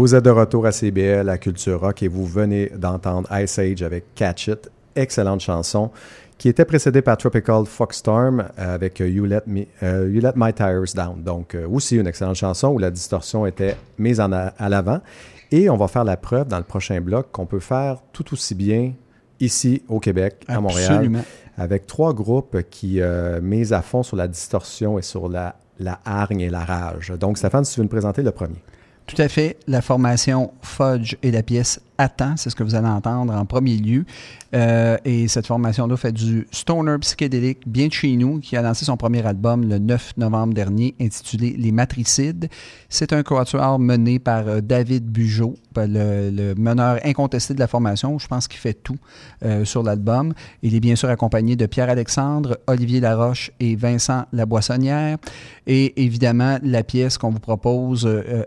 Vous êtes de retour à CBL, à Culture Rock, et vous venez d'entendre Ice Age avec Catch It, excellente chanson, qui était précédée par Tropical Foxstorm avec euh, you, Let Me- euh, You Let My Tires Down. Donc, euh, aussi une excellente chanson où la distorsion était mise en à l'avant. Et on va faire la preuve dans le prochain bloc qu'on peut faire tout aussi bien ici au Québec, à Montréal, Absolument. avec trois groupes qui euh, misent à fond sur la distorsion et sur la, la hargne et la rage. Donc, Stéphane, si tu veux nous présenter le premier. Tout à fait. La formation Fudge et la pièce Attends, c'est ce que vous allez entendre en premier lieu. Euh, et cette formation-là fait du stoner psychédélique bien de chez nous, qui a lancé son premier album le 9 novembre dernier, intitulé Les Matricides. C'est un quatuor mené par euh, David Bugeaud, le, le meneur incontesté de la formation. Je pense qu'il fait tout euh, sur l'album. Il est bien sûr accompagné de Pierre-Alexandre, Olivier Laroche et Vincent Laboissonnière. Et évidemment, la pièce qu'on vous propose euh,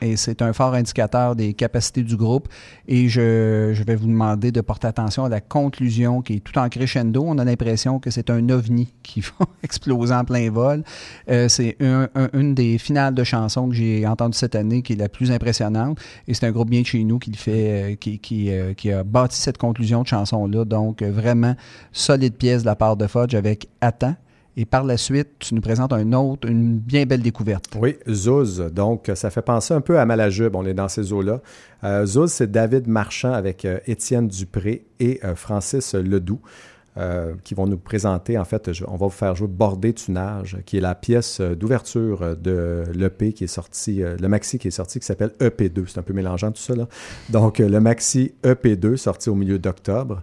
et c'est un fort indicateur des capacités du groupe. Et je, vais vous demander de porter attention à la conclusion qui est tout en crescendo. On a l'impression que c'est un ovni qui <laughs> va exploser en plein vol. Euh, c'est un- un- une des finales de chansons que j'ai entendues cette année qui est la plus impressionnante. Et c'est un groupe bien de chez nous qui le fait, euh, euh, qui a bâti cette conclusion de chanson-là. Donc, vraiment, solide pièce de la part de Fudge avec Attends. Et par la suite, tu nous présentes un autre, une bien belle découverte. Oui, Zouz. Donc, ça fait penser un peu à Malajube. On est dans ces eaux-là. Euh, Zouz, c'est David Marchand avec euh, Étienne Dupré et euh, Francis Ledoux. euh, qui vont nous présenter, en fait, on va vous faire jouer Bordé Tunage, qui est la pièce d'ouverture de l'EP qui est sorti, le maxi qui est sorti, qui s'appelle EP2. C'est un peu mélangeant tout ça. Donc, le maxi EP2, sorti au milieu d'octobre,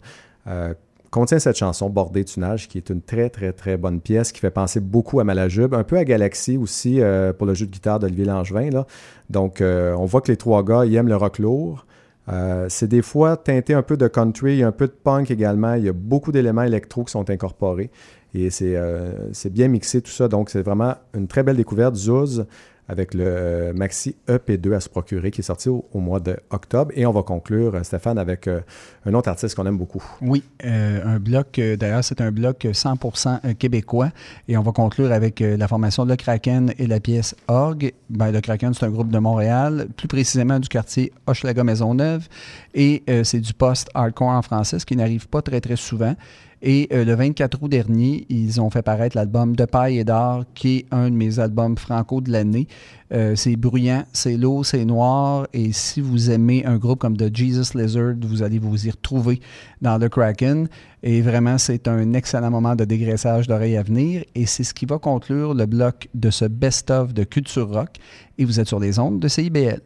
contient cette chanson Bordé Tunage, qui est une très, très, très bonne pièce, qui fait penser beaucoup à Malajube, un peu à Galaxy aussi, euh, pour le jeu de guitare d'Olivier Langevin. Là. Donc, euh, on voit que les trois gars, ils aiment le rock lourd. Euh, c'est des fois teinté un peu de country, un peu de punk également, il y a beaucoup d'éléments électro qui sont incorporés et c'est bien mixé tout ça, donc c'est vraiment une très belle découverte. Zouz avec le euh, maxi EP2 à se procurer qui est sorti au, au mois d'octobre et on va conclure, euh, Stéphane, avec euh, un autre artiste qu'on aime beaucoup. Oui, un bloc, d'ailleurs, c'est un bloc 100% québécois. Et on va conclure avec la formation Le Kraken et la pièce Orgue. Ben, le Kraken, c'est un groupe de Montréal, plus précisément du quartier Hochelaga-Maisonneuve. Et c'est du post-hardcore en français, ce qui n'arrive pas très, très souvent. Et euh, le 24 août dernier, ils ont fait paraître l'album De paille et d'or, qui est un de mes albums franco de l'année. Euh, c'est bruyant, c'est lourd, c'est noir. Et si vous aimez un groupe comme The Jesus Lizard, vous allez vous y retrouver dans le Kraken. Et vraiment, c'est un excellent moment de dégraissage d'oreilles à venir. Et c'est ce qui va conclure le bloc de ce best-of de Culture Rock. Et vous êtes sur les ondes de CIBL.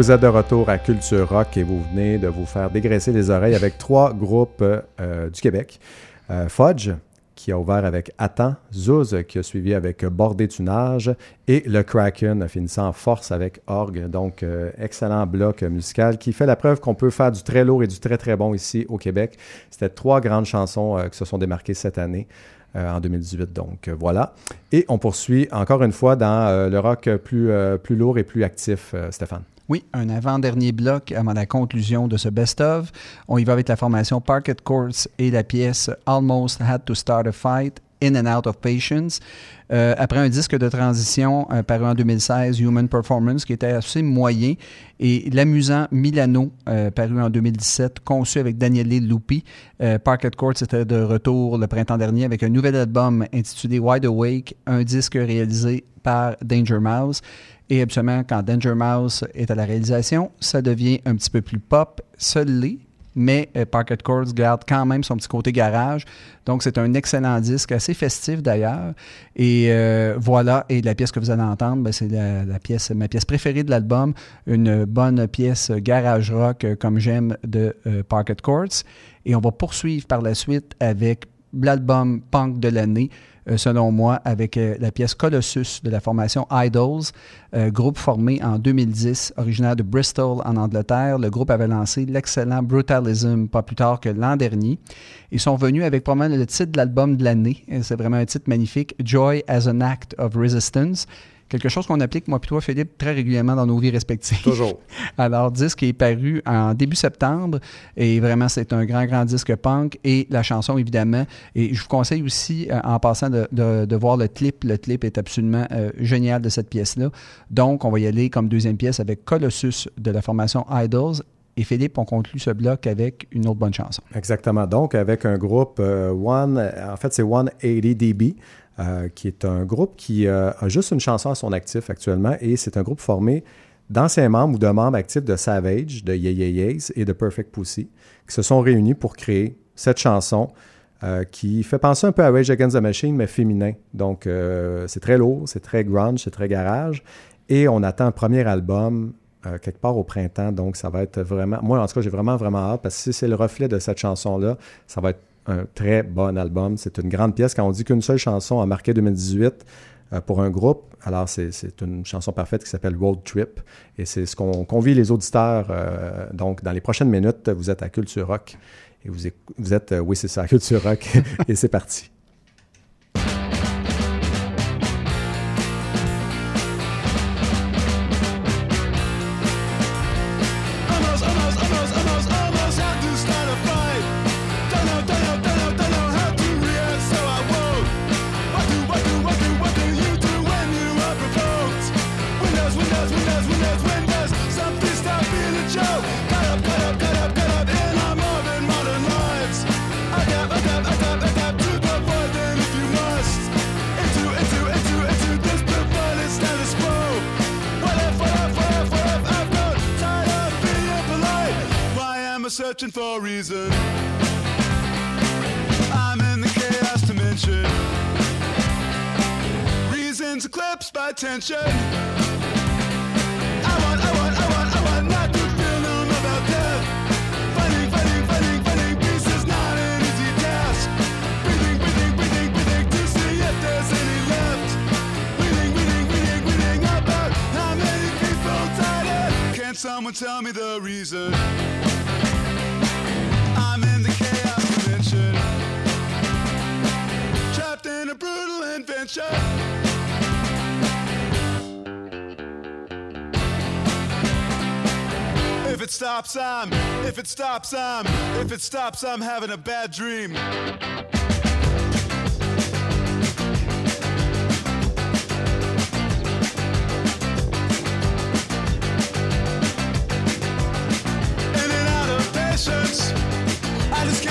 Vous êtes de retour à Culture Rock et vous venez de vous faire dégraisser les oreilles avec trois groupes euh, du Québec. Euh, Fudge, qui a ouvert avec Attends, Zouz, qui a suivi avec Bordé Tunage, et le Kraken, finissant en force avec Orgue. Donc, euh, excellent bloc musical qui fait la preuve qu'on peut faire du très lourd et du très très bon ici au Québec. C'était trois grandes chansons qui se sont démarquées cette année. en 2018, donc voilà. Et on poursuit encore une fois dans le rock plus, plus lourd et plus actif, Stéphane. Oui, un avant-dernier bloc avant la conclusion de ce best-of. On y va avec la formation Parket Courts et la pièce Almost Had to Start a Fight, In and Out of Patience. Euh, après un disque de transition euh, paru en 2016, Human Performance, qui était assez moyen, et l'amusant Milano, euh, paru en 2017, conçu avec Daniele Lupi. Parket Courts était de retour le printemps dernier avec un nouvel album intitulé Wide Awake, un disque réalisé par Danger Mouse. Et absolument, quand Danger Mouse est à la réalisation, ça devient un petit peu plus pop, seul l'est, mais euh, Parket Courts garde quand même son petit côté garage. Donc, c'est un excellent disque, assez festif d'ailleurs. Et euh, voilà, et la pièce que vous allez entendre, ben, c'est la, pièce, ma pièce préférée de l'album, une bonne pièce garage rock euh, comme j'aime de euh, Parket Courts. Et on va poursuivre par la suite avec l'album punk de l'année, selon moi, avec euh, la pièce Colossus de la formation Idols, euh, groupe formé en 2010, originaire de Bristol en Angleterre. Le groupe avait lancé l'excellent Brutalism pas plus tard que l'an dernier. Ils sont venus avec probablement le titre de l'album de l'année. C'est vraiment un titre magnifique, Joy as an Act of Resistance. Quelque chose qu'on applique, moi et toi, Philippe, très régulièrement dans nos vies respectives. Toujours. <laughs> Alors, disque est paru en début septembre et vraiment, c'est un grand, grand disque punk et la chanson, évidemment. Et je vous conseille aussi, euh, en passant, de, de- de voir le clip. Le clip est absolument euh, génial de cette pièce-là. Donc, on va y aller comme deuxième pièce avec Colossus de la formation Idols. Et Philippe, on conclut ce bloc avec une autre bonne chanson. Exactement. Donc, avec un groupe euh, One, en fait, c'est 180 dB, euh, qui est un groupe qui euh, a juste une chanson à son actif actuellement et c'est un groupe formé d'anciens membres ou de membres actifs de Savage, de Yeah Yeahs et de Perfect Pussy, qui se sont réunis pour créer cette chanson euh, qui fait penser un peu à Rage Against the Machine, mais féminin. Donc, c'est très lourd, c'est très grunge, c'est très garage. Et on attend un premier album quelque part au printemps. Donc, ça va être vraiment. Moi, en tout cas, j'ai vraiment, vraiment hâte parce que si c'est le reflet de cette chanson-là, ça va être un très bon album. C'est une grande pièce. Quand on dit qu'une seule chanson a marqué 2018 euh, pour un groupe, alors c'est une chanson parfaite qui s'appelle Road Trip. Et c'est ce qu'on convie les auditeurs. euh, donc, dans les prochaines minutes, vous êtes à Culture Rock. Et vous, êtes, euh, oui, c'est ça, Culture Rock. <laughs> et c'est parti. Reason? I'm in the chaos dimension. Reasons eclipsed by tension. I want, I want, I want, I want not to feel numb about death. Fighting, fighting, fighting, fighting peace is not an easy task. Breathing, breathing, breathing, breathing to see if there's any left. Reading, reading, reading, reading about how many people died. and Can someone tell me the reason? If it stops, I'm. If it stops, I'm. If it stops, I'm having a bad dream. I just can't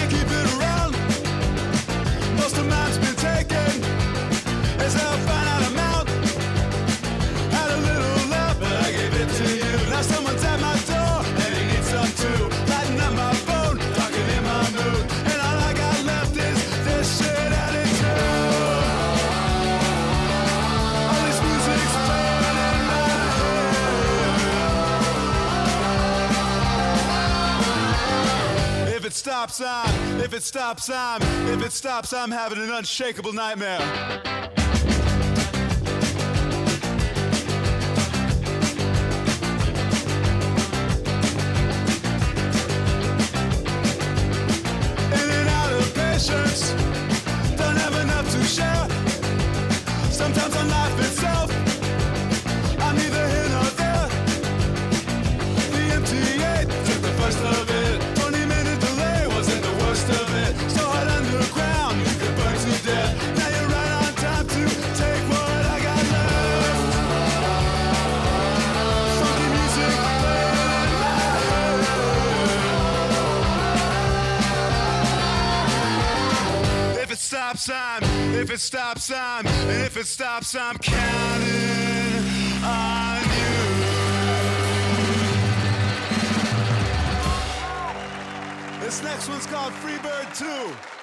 stops, I'm, if it stops, I'm, if it stops, I'm having an unshakable nightmare. In and out of patience, don't have enough to share. Sometimes I'm laughing. if it stops, I'm, and if it stops, I'm counting on you. This next one's called Freebird 2.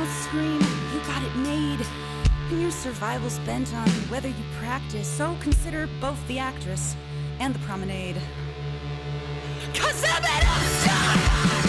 Scream, you got it made. And your survival's bent on whether you practice, so consider both the actress and the promenade. Cause I'm an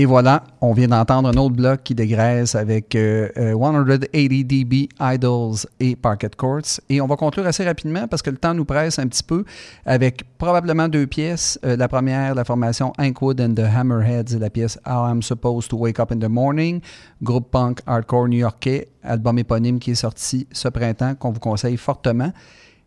Et voilà, on vient d'entendre un autre bloc qui dégraisse avec euh, euh, 180 dB Idols et Parquet Courts. Et on va conclure assez rapidement parce que le temps nous presse un petit peu avec probablement deux pièces. Euh, la première, la formation Inkwood and the Hammerheads et la pièce How I'm Supposed to Wake Up in the Morning, groupe punk hardcore new-yorkais, album éponyme qui est sorti ce printemps qu'on vous conseille fortement.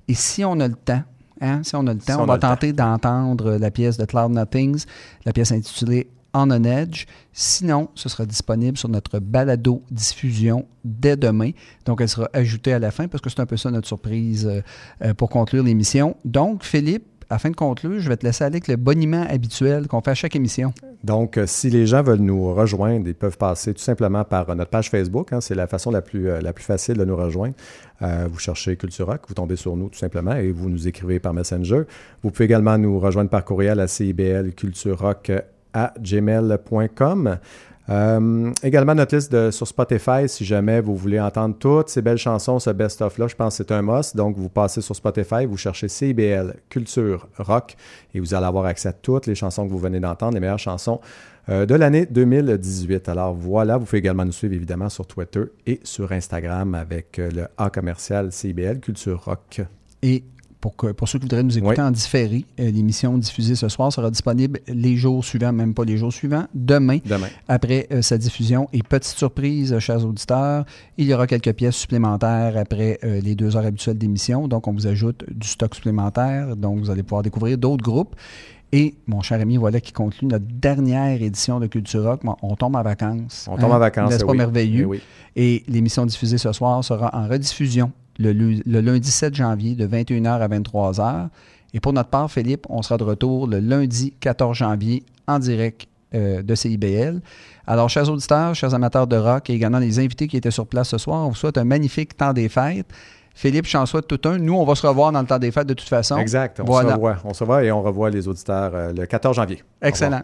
Et si on a le temps, hein, si on a le temps, Si on, on va tenter d'entendre la pièce de Cloud Nothings, la pièce intitulée On Edge. Sinon, ce sera disponible sur notre balado diffusion dès demain. Donc, elle sera ajoutée à la fin parce que c'est un peu ça notre surprise euh, euh, pour conclure l'émission. Donc, Philippe, afin de conclure, je vais te laisser aller avec le boniment habituel qu'on fait à chaque émission. Donc, euh, si les gens veulent nous rejoindre, ils peuvent passer tout simplement par notre page Facebook. hein. c'est la façon la plus, la plus facile de nous rejoindre. Vous cherchez Culture Rock, vous tombez sur nous tout simplement et vous nous écrivez par Messenger. Vous pouvez également nous rejoindre par courriel à ciblculturerock à gmail.com. Euh, également notre liste sur Spotify, si jamais vous voulez entendre toutes ces belles chansons, ce best-of-là, je pense que c'est un must. Donc, vous passez sur Spotify, vous cherchez CIBL Culture Rock et vous allez avoir accès à toutes les chansons que vous venez d'entendre, les meilleures chansons euh, de l'année 2018. Alors voilà, vous pouvez également nous suivre évidemment sur Twitter et sur Instagram avec euh, le A commercial CIBL Culture Rock. Et pour, que- pour ceux qui voudraient nous écouter Oui. en différé, euh, l'émission diffusée ce soir sera disponible les jours suivants, même pas les jours suivants, demain, Demain. après euh, sa diffusion. Et petite surprise, euh, chers auditeurs, il y aura quelques pièces supplémentaires après euh, les deux heures habituelles d'émission. Donc, on vous ajoute du stock supplémentaire. Donc, vous allez pouvoir découvrir d'autres groupes. Et, mon cher ami, voilà qui conclut notre dernière édition de Culture Rock. On tombe en vacances. On tombe en vacances, N'est-ce eh pas oui. merveilleux? Eh oui. Et l'émission diffusée ce soir sera en rediffusion le, lu- le lundi 7 janvier de 21h à 23h. Et pour notre part, Philippe, on sera de retour le lundi 14 janvier en direct euh, de CIBL. Alors, chers auditeurs, chers amateurs de rock et également les invités qui étaient sur place ce soir, on vous souhaite un magnifique temps des fêtes. Philippe, je t'en souhaite tout un. Nous, on va se revoir dans le temps des fêtes de toute façon. Exact. On voilà. se revoit. On se revoit et on revoit les auditeurs euh, le 14 janvier. Excellent.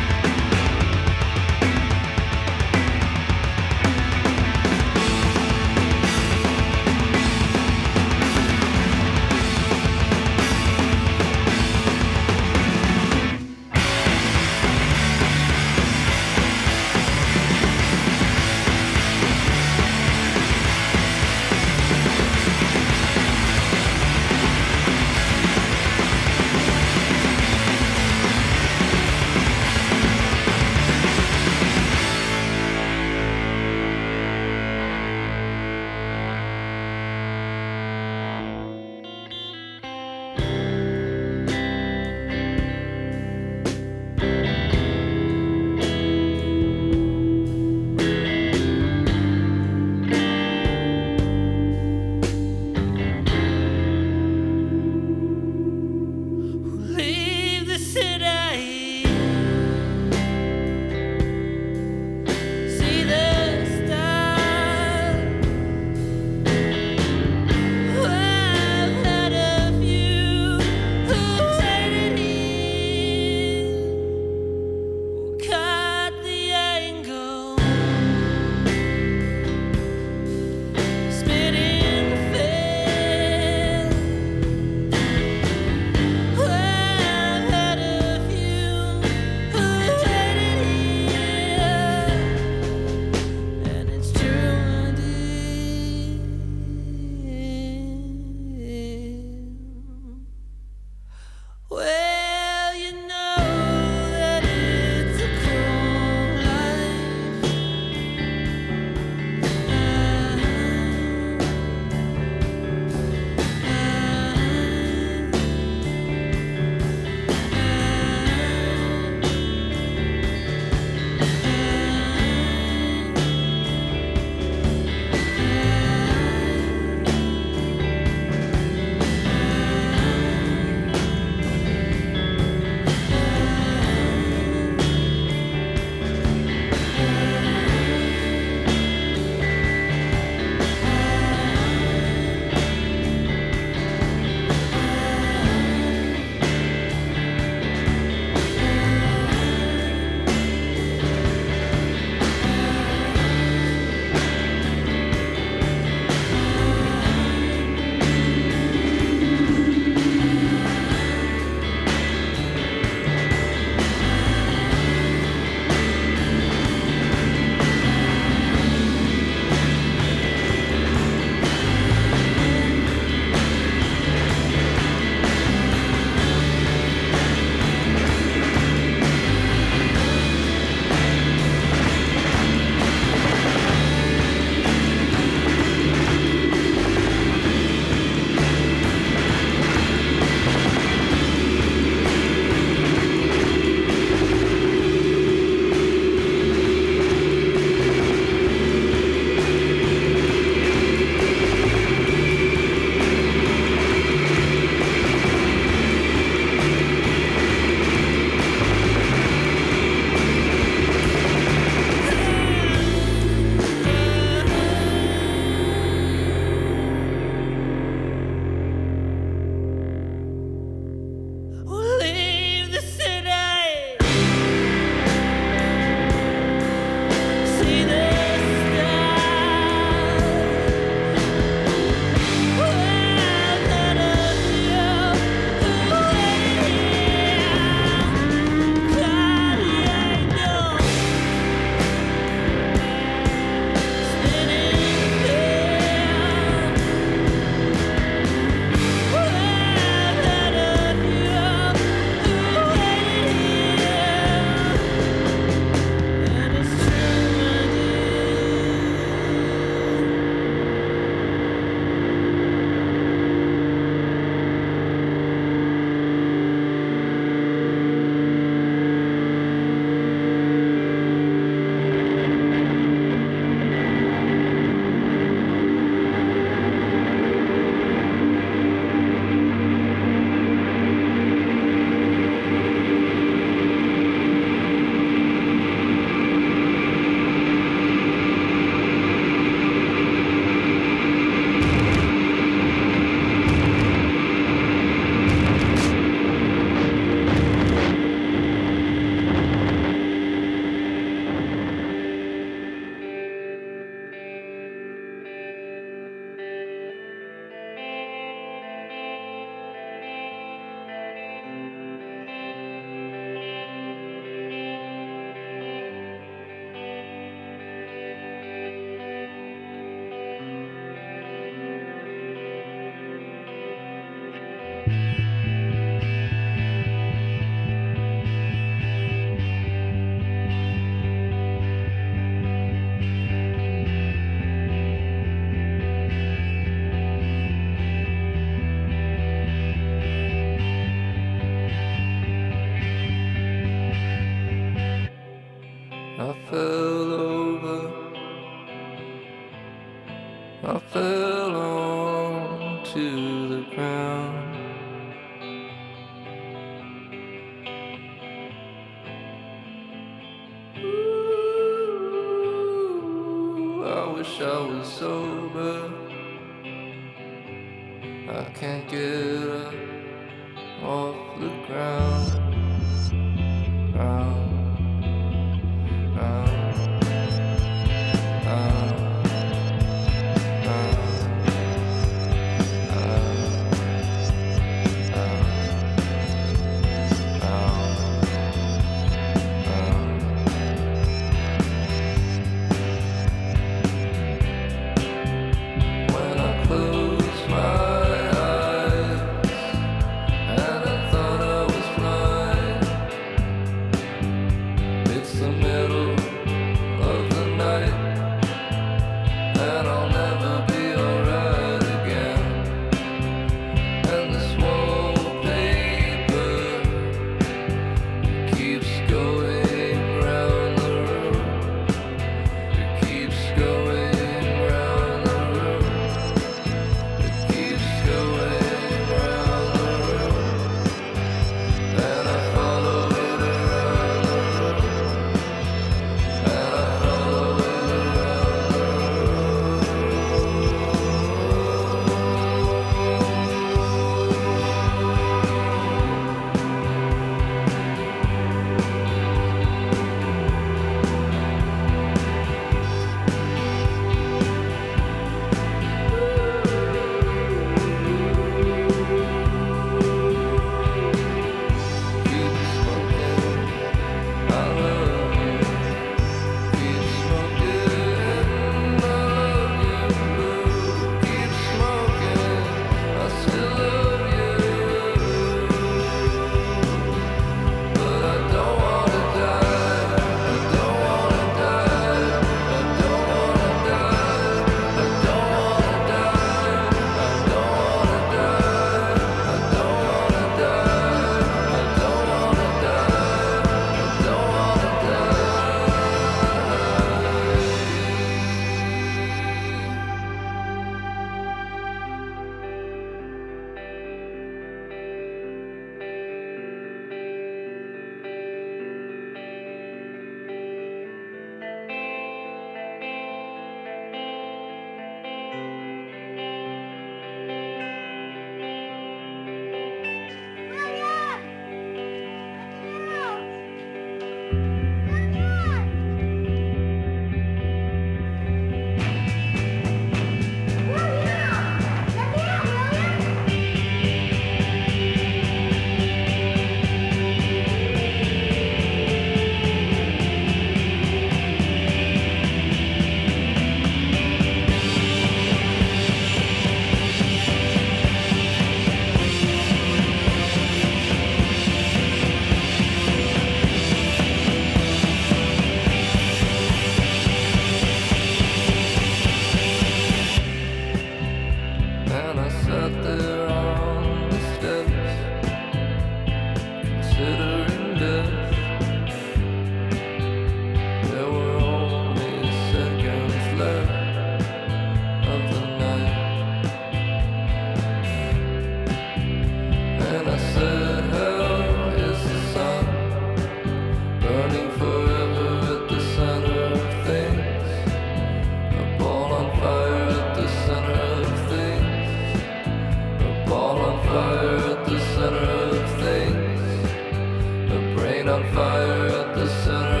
fire at the center.